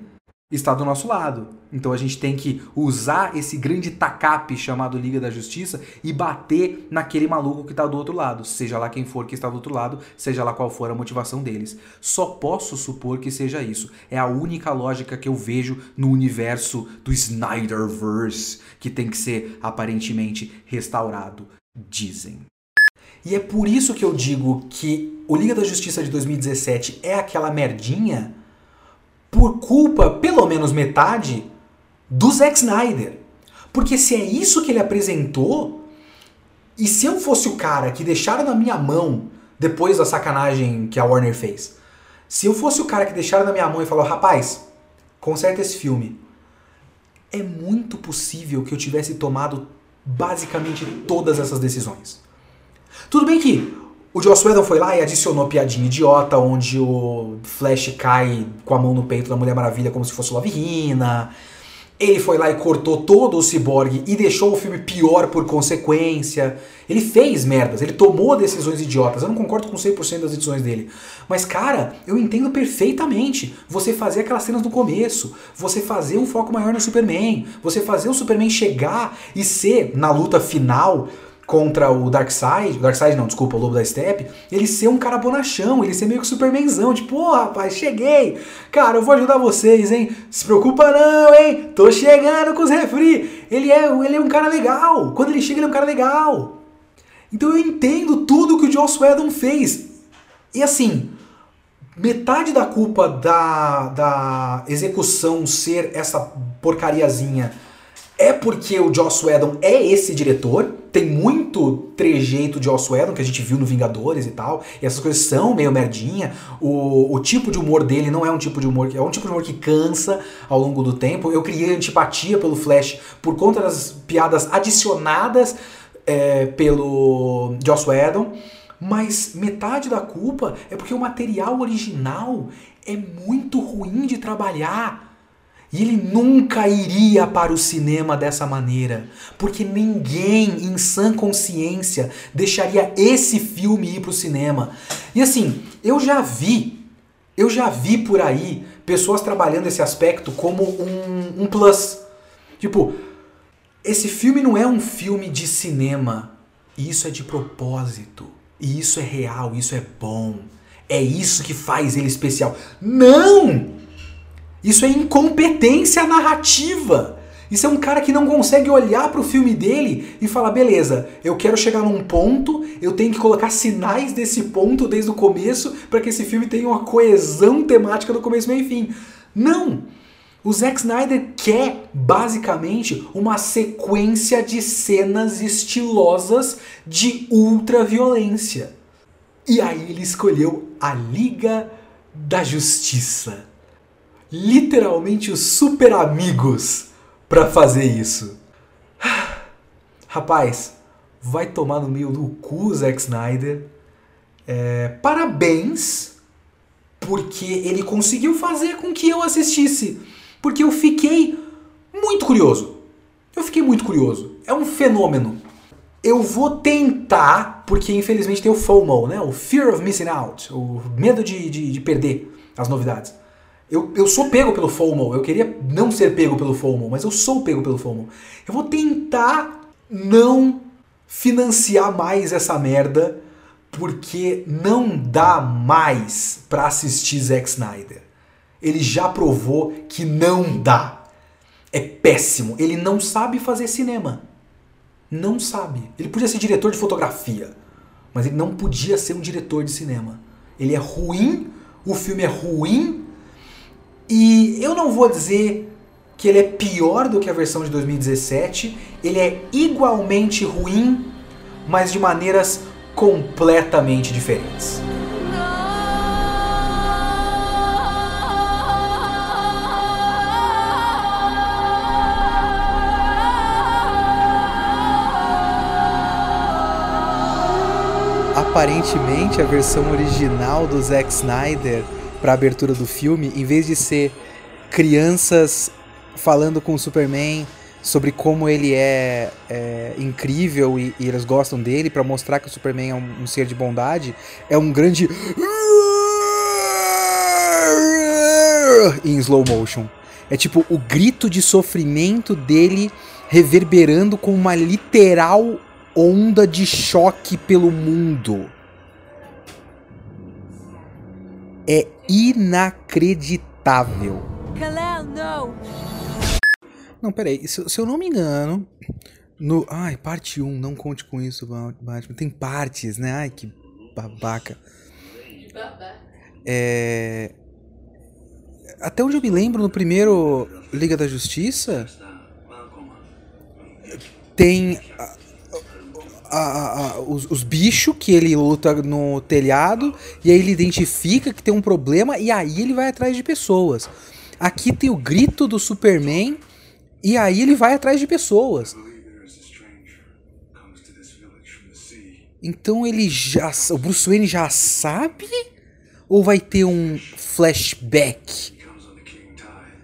Speaker 1: está do nosso lado. Então a gente tem que usar esse grande tacape chamado Liga da Justiça e bater naquele maluco que está do outro lado, seja lá quem for que está do outro lado, seja lá qual for a motivação deles. Só posso supor que seja isso. É a única lógica que eu vejo no universo do Snyderverse que tem que ser aparentemente restaurado, dizem. E é por isso que eu digo que o Liga da Justiça de 2017 é aquela merdinha por culpa, pelo menos metade, do Zack Snyder. Porque se é isso que ele apresentou, e se eu fosse o cara que deixaram na minha mão depois da sacanagem que a Warner fez, se eu fosse o cara que deixaram na minha mão e falou, rapaz, conserta esse filme, é muito possível que eu tivesse tomado basicamente todas essas decisões. Tudo bem que o Joss Whedon foi lá e adicionou piadinha idiota, onde o Flash cai com a mão no peito da Mulher Maravilha como se fosse Love Hina. Ele foi lá e cortou todo o Cyborg e deixou o filme pior por consequência. Ele fez merdas, ele tomou decisões idiotas. Eu não concordo com 100% das decisões dele. Mas, cara, eu entendo perfeitamente você fazer aquelas cenas no começo, você fazer um foco maior no Superman, você fazer o Superman chegar e ser, na luta final, contra o Darkseid, o Darkseid não, desculpa, o Lobo da Steppe, ele ser um cara bonachão, ele ser meio que Supermanzão, tipo, pô, rapaz, cheguei, cara, eu vou ajudar vocês, hein, se preocupa não, hein, tô chegando com os refri, ele é, ele é um cara legal, quando ele chega ele é um cara legal, então eu entendo tudo que o Joss Whedon fez, e assim, metade da culpa da, da execução ser essa porcariazinha é porque o Joss Whedon é esse diretor, tem muito trejeito de Joss Whedon que a gente viu no Vingadores e tal, e essas coisas são meio merdinha. O, o tipo de humor dele não é um tipo de humor que é um tipo de humor que cansa ao longo do tempo. Eu criei antipatia pelo Flash por conta das piadas adicionadas é, pelo Joss Whedon, mas metade da culpa é porque o material original é muito ruim de trabalhar. E ele nunca iria para o cinema dessa maneira, porque ninguém em sã consciência deixaria esse filme ir para o cinema. E assim, eu já vi, eu já vi por aí pessoas trabalhando esse aspecto como um, um plus. Tipo, esse filme não é um filme de cinema, isso é de propósito, e isso é real, isso é bom. É isso que faz ele especial. Não! Isso é incompetência narrativa. Isso é um cara que não consegue olhar para o filme dele e falar: beleza, eu quero chegar num ponto, eu tenho que colocar sinais desse ponto desde o começo para que esse filme tenha uma coesão temática do começo, meio e fim. Não! O Zack Snyder quer basicamente uma sequência de cenas estilosas de ultraviolência. E aí ele escolheu a Liga da Justiça literalmente os super amigos para fazer isso. Rapaz, vai tomar no meio do cu Zack Snyder. É, parabéns, porque ele conseguiu fazer com que eu assistisse. Porque eu fiquei muito curioso. Eu fiquei muito curioso. É um fenômeno. Eu vou tentar, porque infelizmente tem o FOMO, né? O Fear of Missing Out, o medo de, de, de perder as novidades. Eu, eu sou pego pelo FOMO. Eu queria não ser pego pelo FOMO, mas eu sou pego pelo FOMO. Eu vou tentar não financiar mais essa merda porque não dá mais para assistir Zack Snyder. Ele já provou que não dá. É péssimo. Ele não sabe fazer cinema. Não sabe. Ele podia ser diretor de fotografia, mas ele não podia ser um diretor de cinema. Ele é ruim, o filme é ruim e eu não vou dizer que ele é pior do que a versão de 2017, ele é igualmente ruim, mas de maneiras completamente diferentes. Aparentemente, a versão original do Zack Snyder para a abertura do filme, em vez de ser crianças falando com o Superman sobre como ele é, é incrível e, e, eles gostam dele para mostrar que o Superman é um, um ser de bondade, é um grande em slow motion. É tipo o grito de sofrimento dele reverberando com uma literal onda de choque pelo mundo. É inacreditável. Não, peraí, se, se eu não me engano, no. Ai, parte 1, não conte com isso, Batman. Tem partes, né? Ai, que babaca. É. Até onde eu me lembro, no primeiro Liga da Justiça, tem a, a, os, os bichos que ele luta no telhado, e aí ele identifica que tem um problema, e aí ele vai atrás de pessoas. Aqui tem o grito do Superman, e aí ele vai atrás de pessoas. Então ele já. O Bruce Wayne já sabe? Ou vai ter um flashback?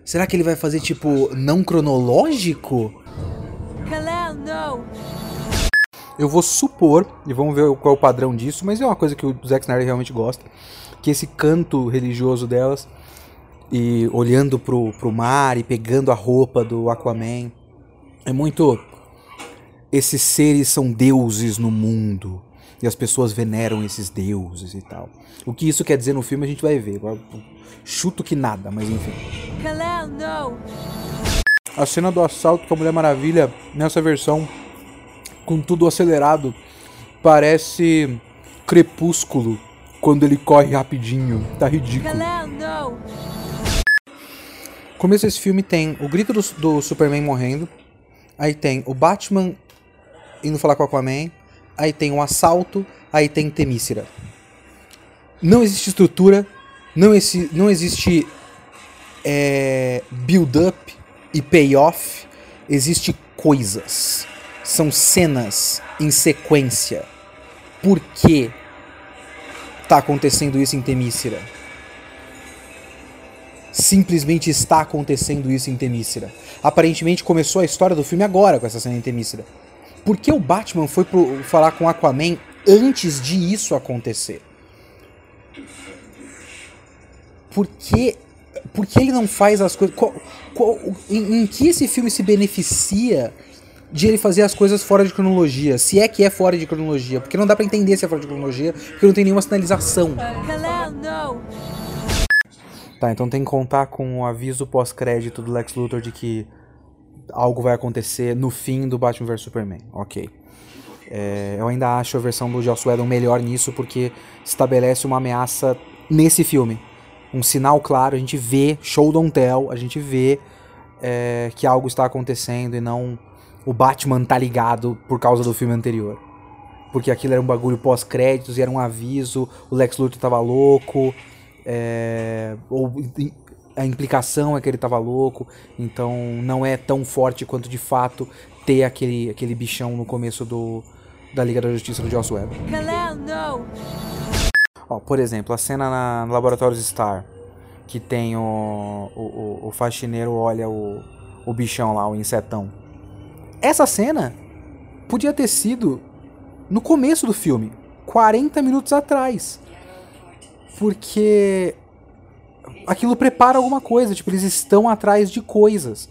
Speaker 1: Será que ele vai fazer tipo não cronológico? Eu vou supor, e vamos ver qual é o padrão disso, mas é uma coisa que o Zack Snyder realmente gosta, que esse canto religioso delas e olhando pro, pro mar e pegando a roupa do Aquaman é muito esses seres são deuses no mundo e as pessoas veneram esses deuses e tal. O que isso quer dizer no filme a gente vai ver. Chuto que nada, mas enfim. A cena do assalto com a Mulher Maravilha nessa versão, com tudo acelerado, parece crepúsculo quando ele corre rapidinho. Tá ridículo. começo desse filme tem o grito do, do Superman morrendo. Aí tem o Batman indo falar com o Aquaman aí tem um assalto, aí tem Temícera. Não existe estrutura, não, esse, não existe é, build-up e payoff, existe coisas. São cenas em sequência. Por que está acontecendo isso em Temícera? Simplesmente está acontecendo isso em Temícera. Aparentemente começou a história do filme agora com essa cena em Temícera. Por que o Batman foi pro, falar com Aquaman antes de isso acontecer? Por que, por que ele não faz as coisas. Em, em que esse filme se beneficia de ele fazer as coisas fora de cronologia? Se é que é fora de cronologia. Porque não dá para entender se é fora de cronologia, porque não tem nenhuma sinalização. Tá, então tem que contar com o aviso pós-crédito do Lex Luthor de que algo vai acontecer no fim do Batman vs Superman. Ok. É, eu ainda acho a versão do Joss Whedon melhor nisso porque estabelece uma ameaça nesse filme. Um sinal claro, a gente vê, show don't tell, a gente vê é, que algo está acontecendo e não o Batman tá ligado por causa do filme anterior. Porque aquilo era um bagulho pós-créditos e era um aviso, o Lex Luthor tava louco, é, ou a implicação é que ele tava louco, então não é tão forte quanto de fato ter aquele, aquele bichão no começo do, da Liga da Justiça do Joss Whedon. Ó, por exemplo, a cena na, no Laboratórios Star, que tem o, o, o faxineiro olha o, o bichão lá, o insetão. Essa cena podia ter sido no começo do filme, 40 minutos atrás. Porque aquilo prepara alguma coisa, tipo, eles estão atrás de coisas.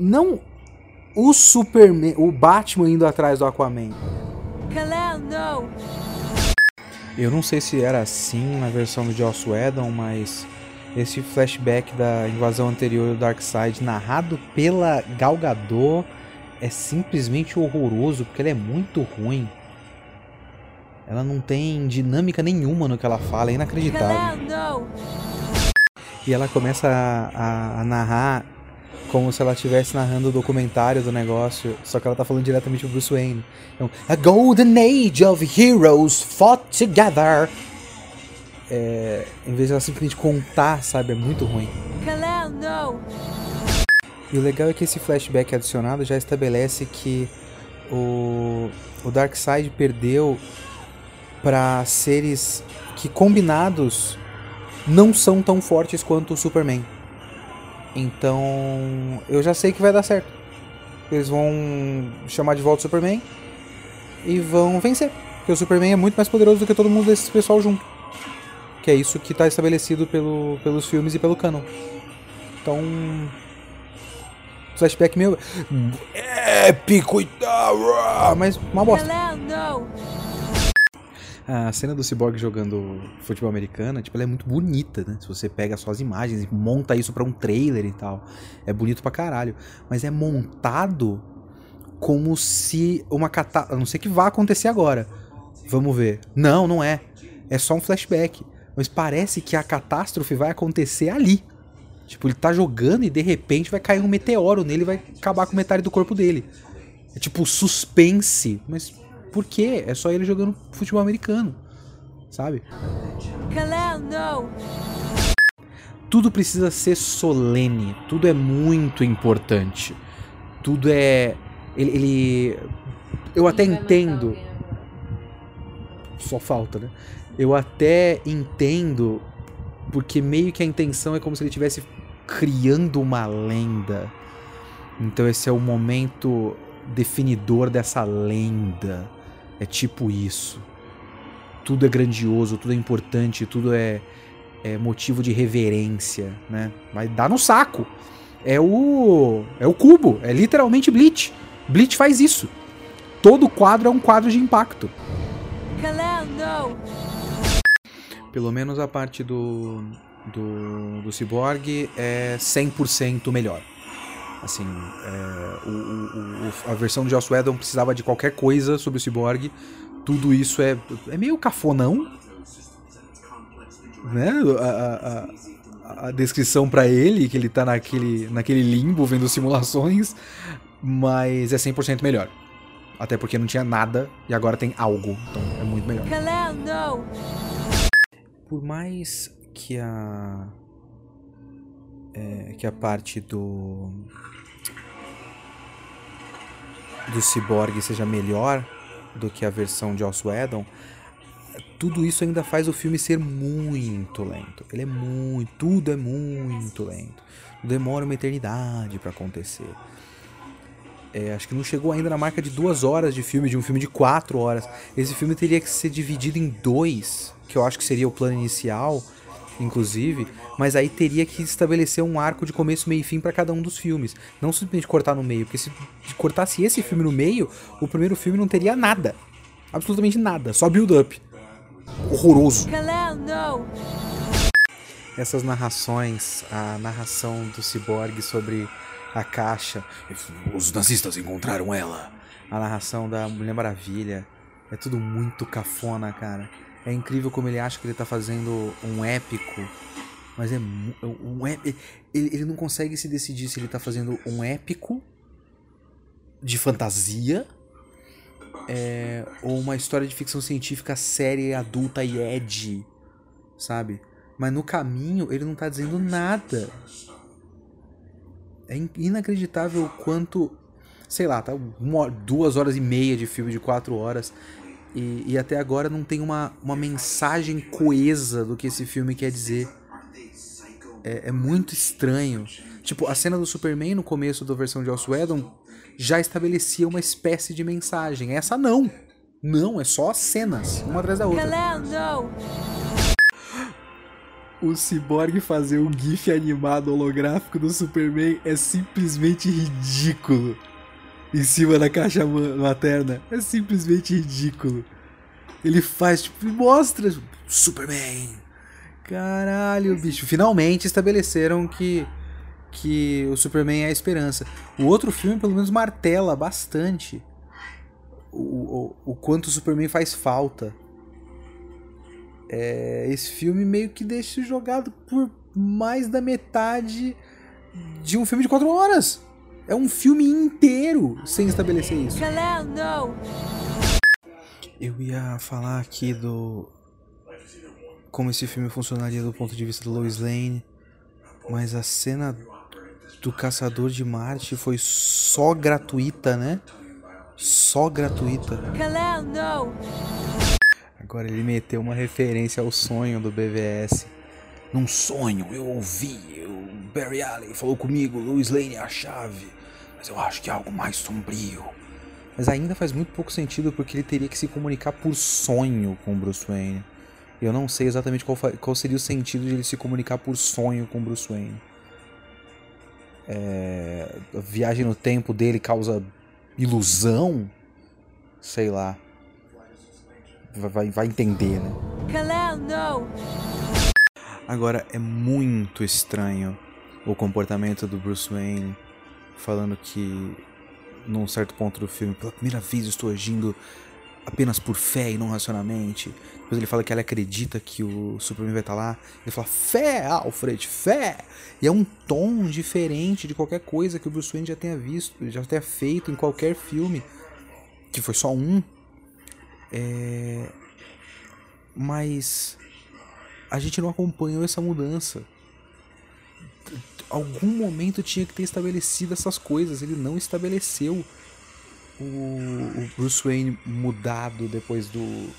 Speaker 1: Não o Superman, o Batman indo atrás do Aquaman. Eu não sei se era assim na versão do Joss Whedon, mas esse flashback da invasão anterior do Darkseid narrado pela Gal Gadot é simplesmente horroroso, porque ela é muito ruim. Ela não tem dinâmica nenhuma no que ela fala, é inacreditável. E ela começa a, a, a narrar como se ela estivesse narrando o documentário do negócio, só que ela tá falando diretamente pro Bruce Wayne. Então, a golden age of heroes fought together. É, em vez de ela simplesmente contar, sabe? É muito ruim. E o legal é que esse flashback adicionado já estabelece que o, o Darkseid perdeu para seres que combinados não são tão fortes quanto o Superman. Então, eu já sei que vai dar certo. Eles vão chamar de volta o Superman e vão vencer. Porque o Superman é muito mais poderoso do que todo mundo desse pessoal junto. Que é isso que está estabelecido pelo, pelos filmes e pelo canon. Então. Flashback meio. Épico e tal. Mas uma bosta. A cena do Cyborg jogando futebol americano, tipo, ela é muito bonita, né? Se você pega só as imagens e monta isso para um trailer e tal. É bonito pra caralho. Mas é montado como se uma catástrofe. A não sei que vá acontecer agora. Vamos ver. Não, não é. É só um flashback. Mas parece que a catástrofe vai acontecer ali. Tipo, ele tá jogando e de repente vai cair um meteoro nele e vai acabar com metade do corpo dele. É tipo suspense. Mas por quê? É só ele jogando futebol americano. Sabe? Tudo precisa ser solene. Tudo é muito importante. Tudo é. Ele. ele... Eu até entendo. Só falta, né? Eu até entendo. Porque meio que a intenção é como se ele estivesse criando uma lenda. Então esse é o momento definidor dessa lenda. É tipo isso. Tudo é grandioso, tudo é importante, tudo é, é motivo de reverência, né? Mas dá no saco. É o é o cubo, é literalmente Bleach. Bleach faz isso. Todo quadro é um quadro de impacto. Pelo menos a parte do do, do Cyborg é 100% melhor. Assim, é, o, o, a versão de Joss Whedon precisava de qualquer coisa sobre o Cyborg. Tudo isso é, é meio cafonão. Né? A, a, a descrição para ele, que ele tá naquele, naquele limbo vendo simulações. Mas é 100% melhor. Até porque não tinha nada e agora tem algo. Então é muito melhor. Por mais que a é, que a parte do do Cyborg seja melhor do que a versão de Joss tudo isso ainda faz o filme ser muito lento. Ele é muito, tudo é muito lento. Demora uma eternidade para acontecer. É, acho que não chegou ainda na marca de duas horas de filme, de um filme de quatro horas. Esse filme teria que ser dividido em dois, que eu acho que seria o plano inicial, inclusive, mas aí teria que estabelecer um arco de começo, meio e fim para cada um dos filmes. Não simplesmente cortar no meio, porque se cortasse esse filme no meio, o primeiro filme não teria nada. Absolutamente nada, só build-up. Horroroso. Essas narrações, a narração do Cyborg sobre a caixa. Os nazistas encontraram ela. A narração da Mulher Maravilha. É tudo muito cafona, cara. É incrível como ele acha que ele tá fazendo um épico. Mas é um épico. Ele, ele não consegue se decidir se ele tá fazendo um épico de fantasia é, ou uma história de ficção científica séria, adulta e edgy, sabe? Mas no caminho ele não tá dizendo nada. É inacreditável o quanto, sei lá, tá uma, duas horas e meia de filme de quatro horas e, e, até agora não tem uma, uma mensagem coesa do que esse filme quer dizer. É, é, muito estranho. Tipo, a cena do Superman no começo da versão de Joss Whedon já estabelecia uma espécie de mensagem. Essa não. Não, é só cenas, uma atrás da outra. O Cyborg fazer um GIF animado holográfico do Superman é simplesmente ridículo em cima da caixa materna. É simplesmente ridículo. Ele faz, tipo, mostra Superman. Caralho, bicho. Finalmente estabeleceram que que o Superman é a esperança. O outro filme, pelo menos, martela bastante o, o, o quanto o Superman faz falta. É, esse filme meio que deixa jogado por mais da metade de um filme de quatro horas. É um filme inteiro sem estabelecer isso. Eu ia falar aqui do. Como esse filme funcionaria do ponto de vista do Lois Lane. Mas a cena do Caçador de Marte foi só gratuita, né? Só gratuita. Agora ele meteu uma referência ao sonho do BVS. Num sonho, eu ouvi, o Barry Allen falou comigo, Lois Lane é a chave mas eu acho que é algo mais sombrio. Mas ainda faz muito pouco sentido porque ele teria que se comunicar por sonho com Bruce Wayne. Eu não sei exatamente qual, qual seria o sentido de ele se comunicar por sonho com Bruce Wayne. É, a viagem no tempo dele causa ilusão? Sei lá. Vai, vai entender, né? Kalel, não! Agora, é muito estranho o comportamento do Bruce Wayne falando que num certo ponto do filme, pela primeira vez estou agindo apenas por fé e não racionalmente. Depois ele fala que ela acredita que o Superman vai estar lá. Ele fala, fé, Alfred, fé! E é um tom diferente de qualquer coisa que o Bruce Wayne já tenha visto, já tenha feito em qualquer filme. Que foi só um. É... Mas a gente não acompanhou essa mudança. Algum momento tinha que ter estabelecido essas coisas. Ele não estabeleceu o, o Bruce Wayne mudado depois do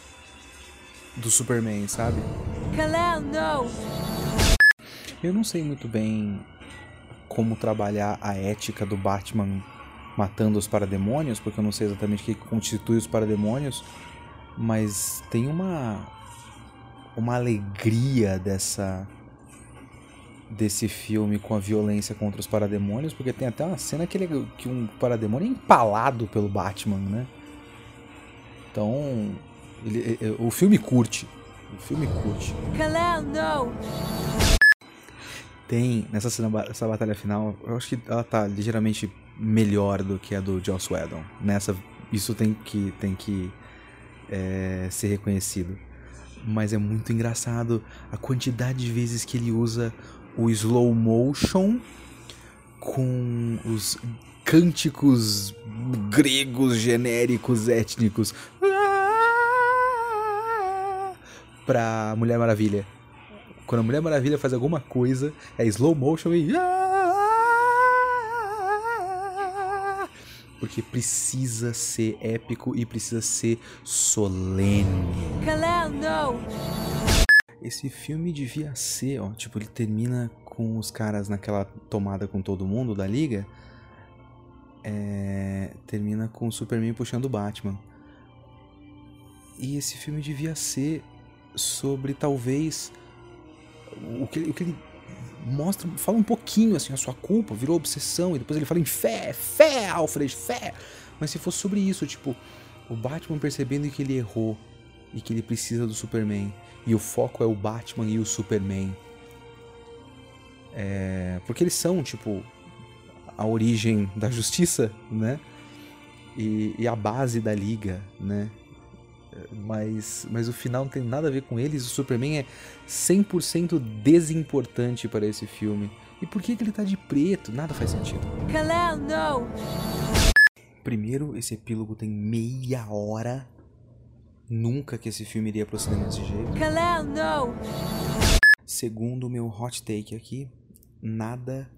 Speaker 1: do Superman, sabe? Kalel, não. Eu não sei muito bem como trabalhar a ética do Batman matando os parademônios, porque eu não sei exatamente o que constitui os parademônios, mas tem uma uma alegria dessa desse filme com a violência contra os parademônios, porque tem até uma cena que, ele, que um parademônio é empalado pelo Batman, né? Então, ele, o filme curte. O filme curte. Kalel, não! Tem, nessa cena, essa batalha final, eu acho que ela tá ligeiramente melhor do que a do Joss Whedon. Nessa, isso tem que, tem que é, ser reconhecido. Mas é muito engraçado a quantidade de vezes que ele usa o slow motion com os cânticos gregos genéricos étnicos pra Mulher Maravilha. Quando a Mulher Maravilha faz alguma coisa, é slow motion e porque precisa ser épico e precisa ser solene. Kalel, não. Esse filme devia ser, ó, tipo, ele termina com os caras naquela tomada com todo mundo da liga. É, termina com o Superman puxando o Batman. E esse filme devia ser sobre talvez o que, o que ele mostra, fala um pouquinho assim, a sua culpa virou obsessão, e depois ele fala em fé, fé, Alfred, fé. Mas se fosse sobre isso, tipo, o Batman percebendo que ele errou e que ele precisa do Superman e o foco é o Batman e o Superman. É, porque eles são, tipo, a origem da justiça, né? E, e, a base da liga, né? Mas, mas o final não tem nada a ver com eles. O Superman é 100% desimportante para esse filme. E por que, que ele tá de preto? Nada faz sentido. Kalel, não! Primeiro, esse epílogo tem meia hora Nunca que esse filme iria pro cinema desse jeito. Kalel, não! Segundo o meu hot take aqui, nada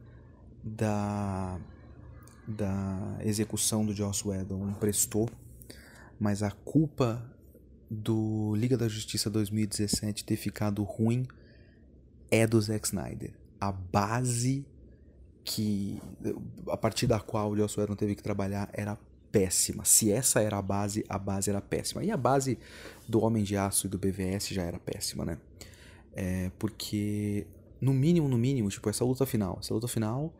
Speaker 1: da da execução do Joss Whedon prestou, mas a culpa do Liga da Justiça 2017 ter ficado ruim é do Zack Snyder. A base que a partir da qual o Joss Whedon teve que trabalhar era péssima. Se essa era a base, a base era péssima. E a base do Homem de Aço e do BVS já era péssima, né? É porque, no mínimo, no mínimo, tipo, essa luta final. Essa luta final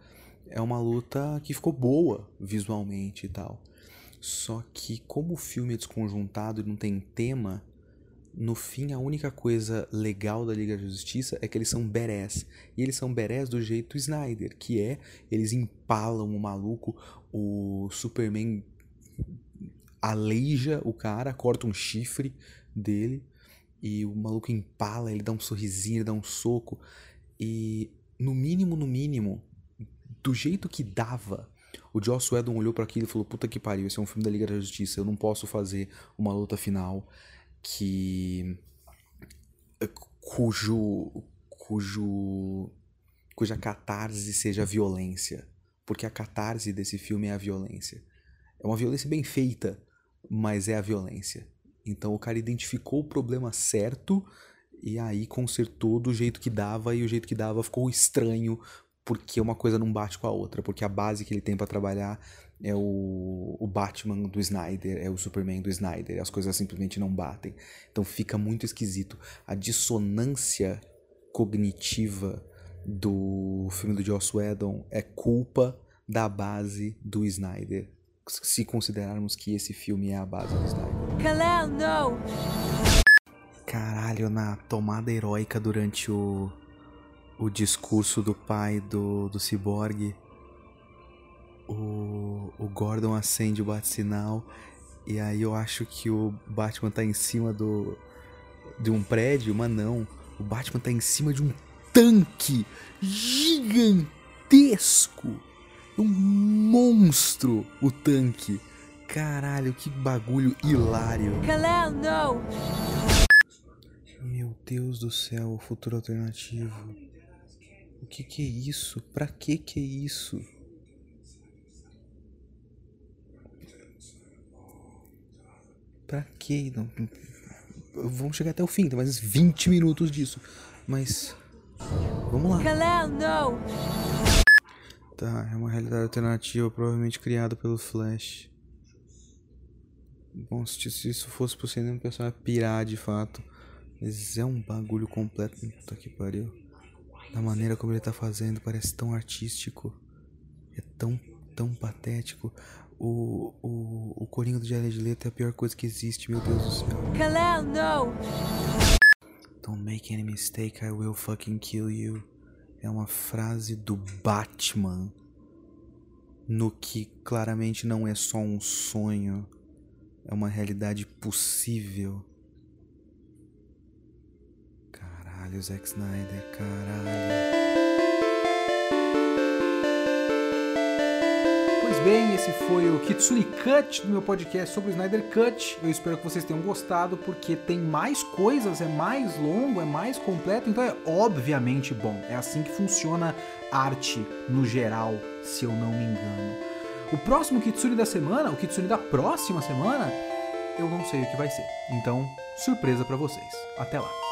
Speaker 1: é uma luta que ficou boa visualmente e tal. Só que, como o filme é desconjuntado e não tem tema, no fim a única coisa legal da Liga da Justiça é que eles são berés. E eles são berés do jeito Snyder, que é eles empalam o maluco, o Superman aleija o cara, corta um chifre dele e o maluco empala, ele dá um sorrisinho, ele dá um soco e no mínimo, no mínimo, do jeito que dava, o Joss Whedon olhou para aquilo e falou: "Puta que pariu, esse é um filme da Liga da Justiça, eu não posso fazer uma luta final que cujo cujo cuja catarse seja violência, porque a catarse desse filme é a violência. É uma violência bem feita, mas é a violência. Então o cara identificou o problema certo e aí consertou do jeito que dava e o jeito que dava ficou estranho porque uma coisa não bate com a outra, porque a base que ele tem para trabalhar é o, o Batman do Snyder, é o Superman do Snyder, as coisas simplesmente não batem. Então fica muito esquisito. A dissonância cognitiva do filme do Joss Whedon é culpa da base do Snyder. Se considerarmos que esse filme é a base do Snyder.
Speaker 2: Kalel, não!
Speaker 1: Caralho, na tomada heróica durante o, o discurso do pai do, do ciborgue, o, o Gordon acende o bate-sinal e aí eu acho que o Batman tá em cima do de um prédio, mas não. O Batman tá em cima de um tanque gigantesco. Um monstro o tanque. Caralho, que bagulho hilário.
Speaker 2: Kalel, não!
Speaker 1: Meu Deus do céu, o futuro alternativo. O que que é isso? Pra que que é isso? Pra que? Não, vamos chegar até o fim, tem mais 20 minutos disso. Mas. Vamos lá.
Speaker 2: Kalel, não!
Speaker 1: Tá, é uma realidade alternativa, provavelmente criada pelo Flash. Bom, se isso fosse cinema, o pessoal ia pirar de fato. Mas é um bagulho completo. Puta que pariu. Da maneira como ele tá fazendo, parece tão artístico. É tão, tão patético. O, o, o Coringa do Jared Leto é a pior coisa que existe, meu Deus do céu.
Speaker 2: Kalel, não!
Speaker 1: Don't make any mistake, I will fucking kill you. É uma frase do Batman. No que claramente não é só um sonho. É uma realidade possível. Caralho, Zack Snyder, caralho.
Speaker 3: Pois bem, esse foi o Kitsune Cut do meu podcast sobre o Snyder Cut. Eu espero que vocês tenham gostado, porque tem mais coisas, é mais longo, é mais completo, então é obviamente bom. É assim que funciona arte no geral, se eu não me engano. O próximo Kitsune da semana, o Kitsune da próxima semana, eu não sei o que vai ser. Então, surpresa pra vocês. Até lá.